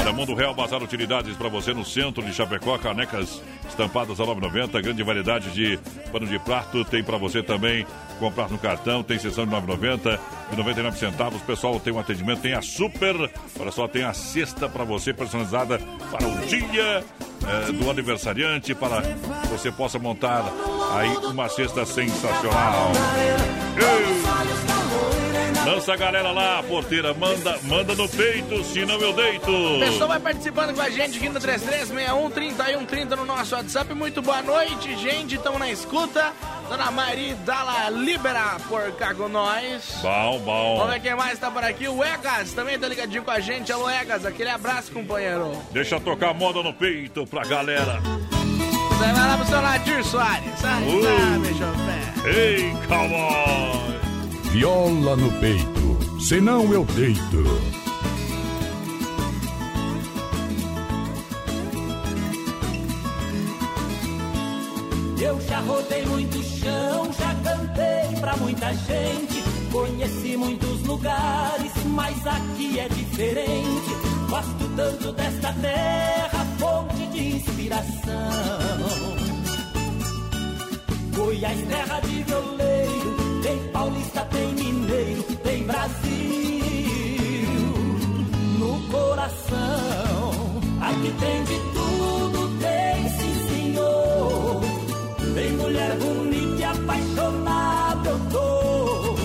Olha, Mundo Real Bazar Utilidades para você no centro de Chapecó, canecas estampadas a 9,90, grande variedade de pano de prato, tem para você também comprar no cartão, tem sessão de 9,90 e 99 centavos. Pessoal tem um atendimento, tem a super, olha só, tem a cesta para você personalizada para o dia eh, do aniversariante, para que você possa montar aí uma cesta sensacional. Ei! Lança a galera lá, porteira, manda, manda no peito, senão eu deito. O pessoal vai participando com a gente aqui no 3361 3130 no nosso WhatsApp. Muito boa noite, gente. Estamos na escuta. Dona Mari Dalla Libera por cá com nós. Bom, bom. Vamos ver quem mais tá por aqui. O Egas também tá ligadinho com a gente. Alô, Egas. Aquele abraço, companheiro. Deixa tocar moda no peito pra galera. Você vai lá pro seu Nadir Soares. Sai, Uh. sabe, chofé. Ei, cowboy! Viola no peito, senão eu deito. Eu já rodei muito chão, já cantei pra muita gente. Conheci muitos lugares, mas aqui é diferente. Gosto tanto desta terra, fonte de inspiração. Goiás, terra de tem paulista, tem mineiro, tem Brasil no coração. Aqui tem de tudo, tem sim, senhor. Tem mulher bonita e apaixonada, eu tô.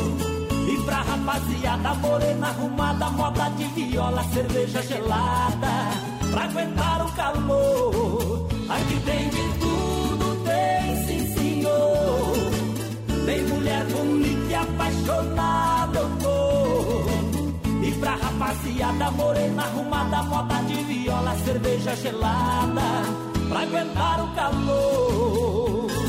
E pra rapaziada morena arrumada, moda de viola, cerveja gelada, pra aguentar o calor. Aqui tem de tudo, tem sim, senhor. Tem mulher bonita e apaixonada, eu tô. E pra rapaziada morena arrumada, moda de viola, cerveja gelada, pra aguentar o calor.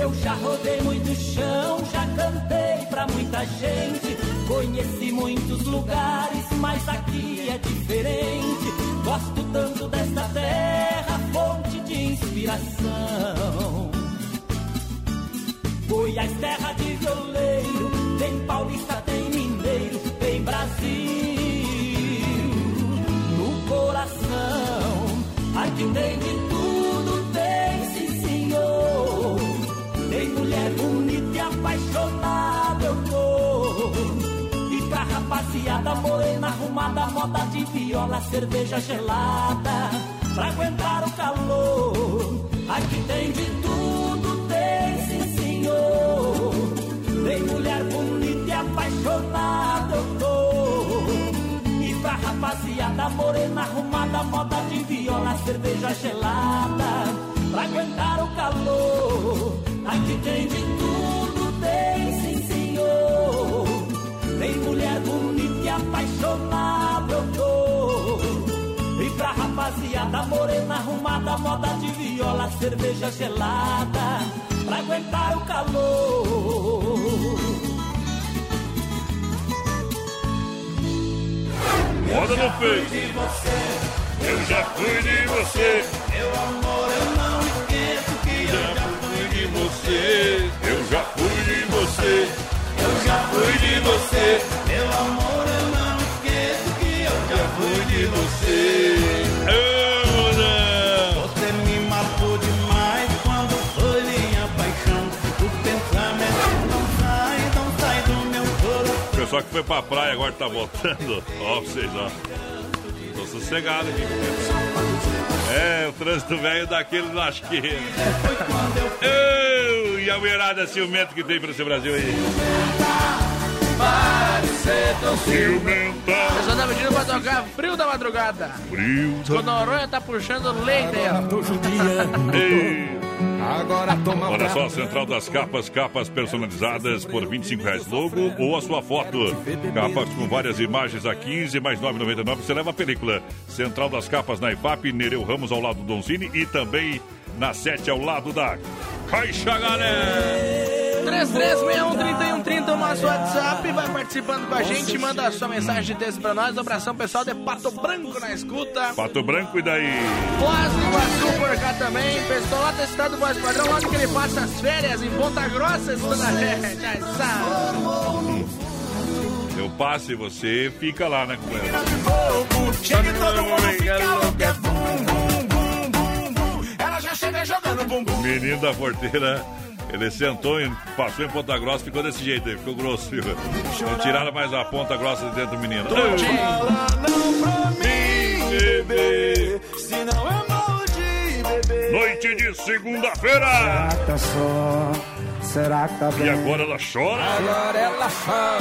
Eu já rodei muito chão, já cantei pra muita gente. Conheci muitos lugares, mas aqui é diferente. Gosto tanto desta terra, fonte de inspiração. Goiás, terra de violeiro, tem paulista, tem mineiro, tem Brasil no coração. Aqui de morena arrumada, moda de viola, cerveja gelada, pra aguentar o calor. Aqui tem de tudo, tem sim senhor. Tem mulher bonita e apaixonada, eu tô. E pra rapaziada morena arrumada, moda de viola, cerveja gelada, pra aguentar o calor. Aqui tem de tudo, tem sim bonita apaixonada, eu tô. E pra rapaziada morena arrumada, moda de viola, cerveja gelada, pra aguentar o calor. Roda no peito. Eu já fui de você. Meu amor, eu não esqueço que eu já fui de você. Eu já fui de você. Eu já fui de você. Meu amor, fui de você. Eu não. Você me matou demais quando foi minha paixão. O pensamento não sai, não sai do meu coração. O pessoal que foi pra praia agora tá voltando. Ó, pra vocês, ó. Tô sossegado aqui. É, o trânsito velho daquele lasqueiro. Eu, e a mulherada ciumenta que tem pra esse Brasil aí. Ciumenta. O pessoal tá pedindo pra tocar Frio da Madrugada. Frio O Noronha tá puxando leite aí, ó. Agora toma Olha só, Central das Capas, capas personalizadas por 25 reais logo ou a sua foto. Capas com várias imagens a 15 mais 9,99 você leva a película. Central das Capas na IFAP, Nereu Ramos ao lado do Donzini e também na 7 ao lado da Caixa Galera. 3361-3130 o nosso WhatsApp. Vai participando com a gente. Manda a sua mensagem de texto pra nós. Abração pessoal de Pato Branco na escuta. Pato Branco e daí? Foz do Iguaçu por cá também. Pessoal lá testado o voz padrão. Onde que ele passa as férias? Em Ponta Grossa, escuta a gente. Eu passo e você fica lá, né, com ela. Chega todo mundo fica louco, é bum, bum. Chega jogando bumbum. O menino da porteira, ele sentou e passou em Ponta Grossa, ficou desse jeito aí, ficou grosso, viu? Não tiraram mais a ponta grossa de dentro do menino. Fala não pra mim, bebê. Se não eu morro de bebê. Noite de segunda-feira! Tá só, será que tá bem? E agora ela chora? Agora ela chora.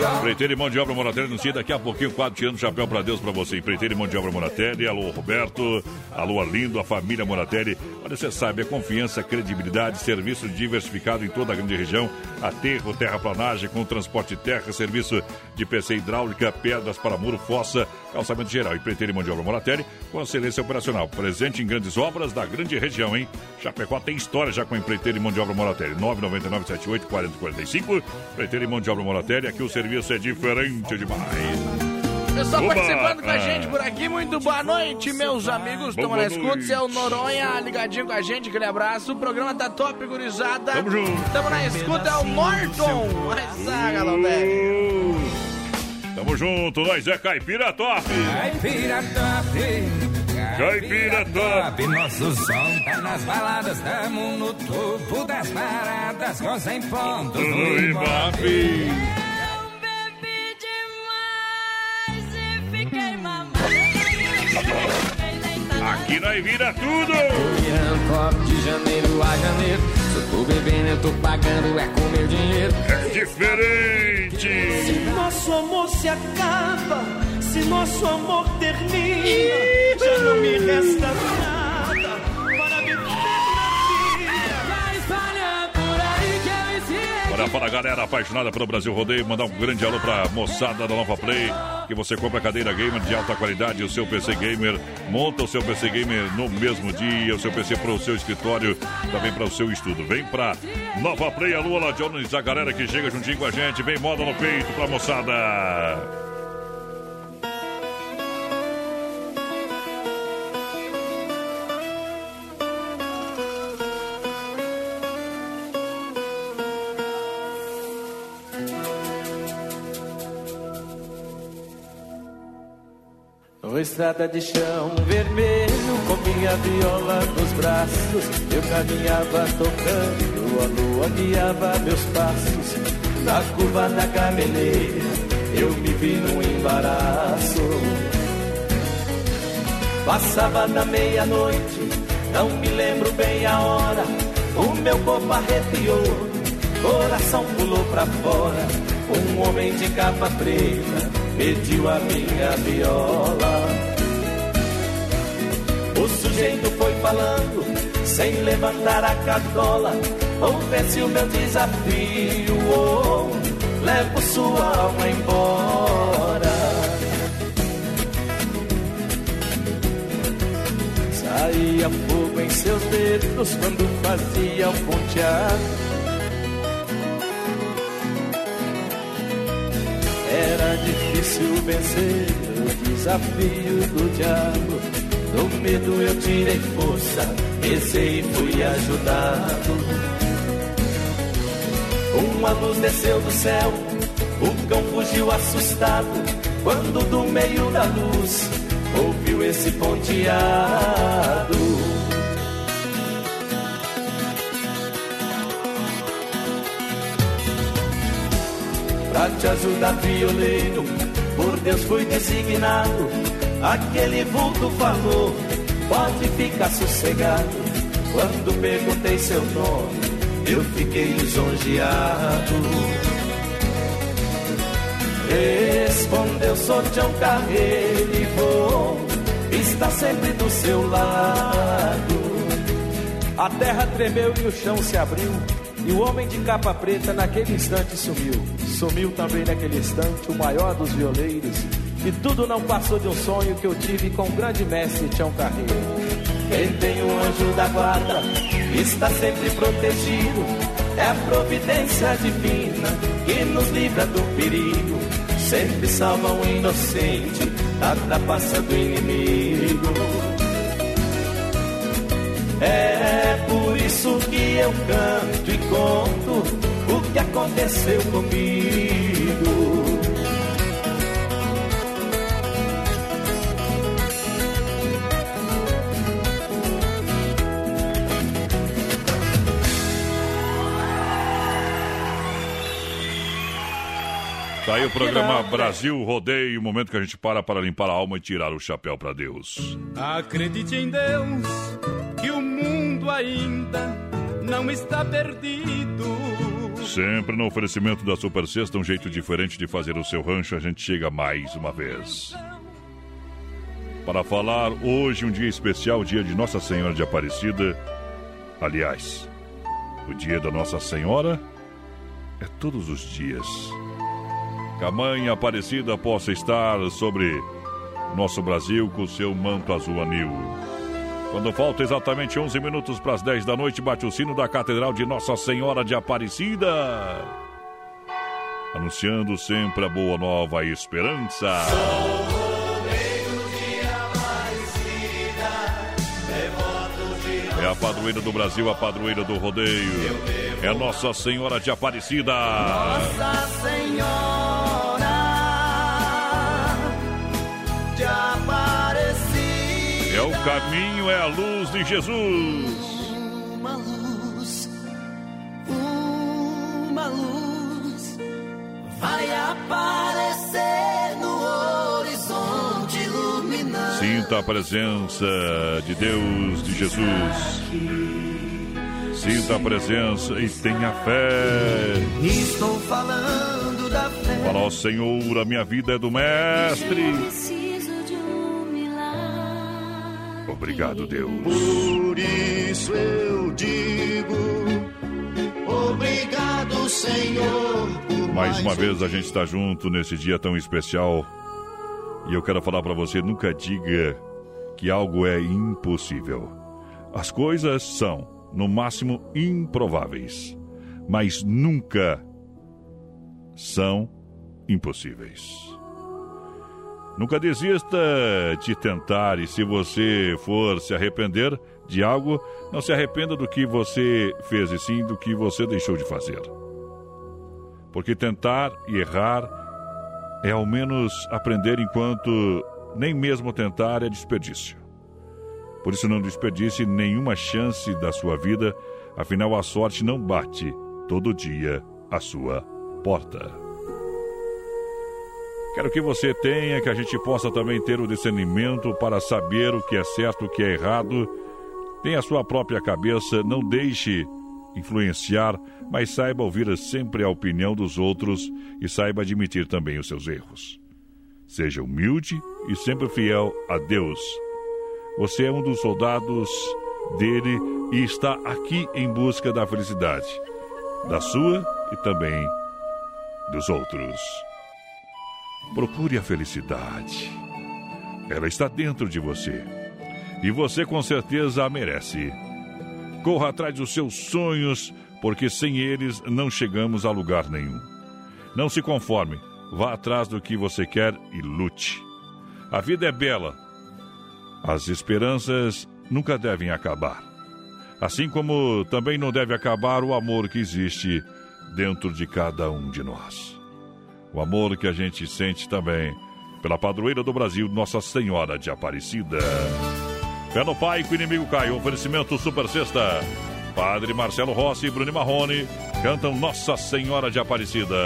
Empreiteiro e mão de obra Moratelli anuncia daqui a pouquinho quadro tirando o chapéu pra Deus pra você. Empreiteiro e mão de obra Moratelli, alô Roberto, alô Arlindo, a família Moratelli. Olha, você sabe, a confiança, credibilidade, serviço diversificado em toda a grande região, aterro, terraplanagem com transporte de terra, serviço de PC hidráulica, pedras para muro, fossa, calçamento geral. Empreiteiro e mão de obra Moratelli com excelência operacional. Presente em grandes obras da grande região, hein? Chapecó tem história já com empreiteiro e mão de obra Moratelli. 999 78 40 45. Empreiteiro e mão de obra Moratelli, aqui o serviço é diferente demais. Pessoal Oba! participando com a Ah. gente por aqui, muito boa noite, meus amigos. Estamos Boa na escuta, é o Noronha ligadinho com a gente, aquele abraço. O programa tá top, gurizada. Tamo junto. Estamos na escuta, é o Morton. Mas ah, galão Tamo junto, nós é Caipira Top. Caipira top. Caipira top. Nosso som tá nas baladas, tamo no topo das paradas. das 11 em ponto Do do Ibope. Aqui nós vira tudo. Copo de janeiro a janeiro. Se eu tô bebendo, eu tô pagando, é com meu dinheiro. É diferente. Se nosso amor se acaba, se nosso amor termina, já não me resta nada para a galera apaixonada pelo Brasil Rodeio, mandar um grande alô pra moçada da Nova Play, que você compra a cadeira gamer de alta qualidade, o seu PC gamer, monta o seu PC gamer no mesmo dia, o seu PC para o seu escritório, também para o seu estudo. Vem pra Nova Play, alô, Ala Jones, a galera que chega juntinho com a gente, vem moda no peito pra moçada. Uma estrada de chão vermelho com minha viola nos braços Eu caminhava tocando, a lua guiava meus passos Na curva da gameleira eu me vi num embaraço. Passava da meia-noite, não me lembro bem a hora O meu corpo arrepiou, coração pulou pra fora Um homem de capa preta pediu a minha viola. O sujeito foi falando, sem levantar a cartola. Ouvesse o meu desafio, oh, levo sua alma embora. Saía fogo em seus dedos quando fazia um ponteado. Era difícil vencer o desafio do diabo. Do medo eu tirei força, rezei e fui ajudado. Uma luz desceu do céu, o cão fugiu assustado. Quando do meio da luz ouviu esse ponteado. Pra te ajudar, violeiro, por Deus fui designado. Aquele vulto falou, pode ficar sossegado. Quando perguntei seu nome, eu fiquei lisonjeado. Respondeu, sou Tião Carreiro e vou estar sempre do seu lado. A terra tremeu e o chão se abriu. E o homem de capa preta naquele instante sumiu. Sumiu também naquele instante o maior dos violeiros. E tudo não passou de um sonho que eu tive com o grande mestre Tião Carreiro. Quem tem o anjo da guarda está sempre protegido. É a providência divina que nos livra do perigo. Sempre salva o inocente da trapaça do inimigo. É isso que eu canto e conto o que aconteceu comigo. Tá aí o programa Brasil Rodeio, o momento que a gente para para limpar a alma e tirar o chapéu para Deus. Acredite em Deus que o mundo ainda não está perdido. Sempre no oferecimento da Super Sexta, um jeito diferente de fazer o seu rancho, a gente chega mais uma vez. Para falar hoje, um dia especial, dia de Nossa Senhora de Aparecida. Aliás, o dia da Nossa Senhora é todos os dias. Que a Mãe Aparecida possa estar sobre nosso Brasil com seu manto azul anil. Quando falta exatamente 11 minutos para as 10 da noite, bate o sino da Catedral de Nossa Senhora de Aparecida. Anunciando sempre a boa nova esperança. É a padroeira do Brasil, a padroeira do rodeio. É Nossa Senhora de Aparecida. Nossa Senhora caminho é a luz de Jesus. Uma luz, uma luz vai aparecer no horizonte iluminando. Sinta a presença de Deus, de Jesus. Sinta a presença e tenha fé. Estou falando da fé. Fala, ó Senhor, a minha vida é do Mestre Obrigado, Deus. Por isso eu digo, obrigado, Senhor. por Mais uma vez a gente está junto nesse dia tão especial. E eu quero falar para você, nunca diga que algo é impossível. As coisas são, no máximo, improváveis, mas nunca são impossíveis. Nunca desista de tentar e se você for se arrepender de algo, não se arrependa do que você fez e sim do que você deixou de fazer. Porque tentar e errar é ao menos aprender enquanto nem mesmo tentar é desperdício. Por isso não desperdice nenhuma chance da sua vida, afinal a sorte não bate todo dia à sua porta. Quero que você tenha, que a gente possa também ter o discernimento para saber o que é certo, o que é errado. Tenha a sua própria cabeça, não deixe influenciar, mas saiba ouvir sempre a opinião dos outros e saiba admitir também os seus erros. Seja humilde e sempre fiel a Deus. Você é um dos soldados dele e está aqui em busca da felicidade, da sua e também dos outros. Procure a felicidade. Ela está dentro de você. E você com certeza a merece. Corra atrás dos seus sonhos, porque sem eles não chegamos a lugar nenhum. Não se conforme, vá atrás do que você quer e lute. A vida é bela. As esperanças nunca devem acabar. Assim como também não deve acabar o amor que existe dentro de cada um de nós. O amor que a gente sente também pela padroeira do Brasil, Nossa Senhora de Aparecida. Fé no Pai que o inimigo cai. Oferecimento Super Sexta. Padre Marcelo Rossi e Bruno Marrone cantam Nossa Senhora de Aparecida.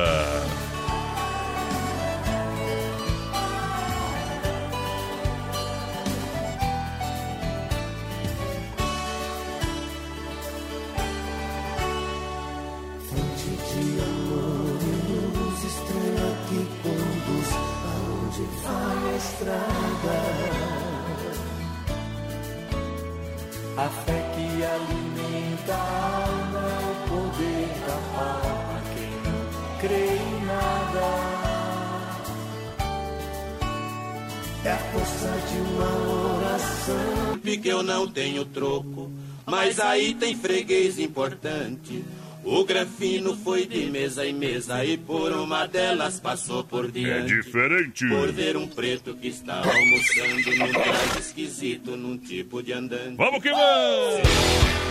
Não tenho troco, mas aí tem freguês importante. O grafino foi de mesa em mesa e por uma delas passou por É diante. diferente. Por ver um preto que está almoçando num traje esquisito, num tipo de andante. Vamos que vamos!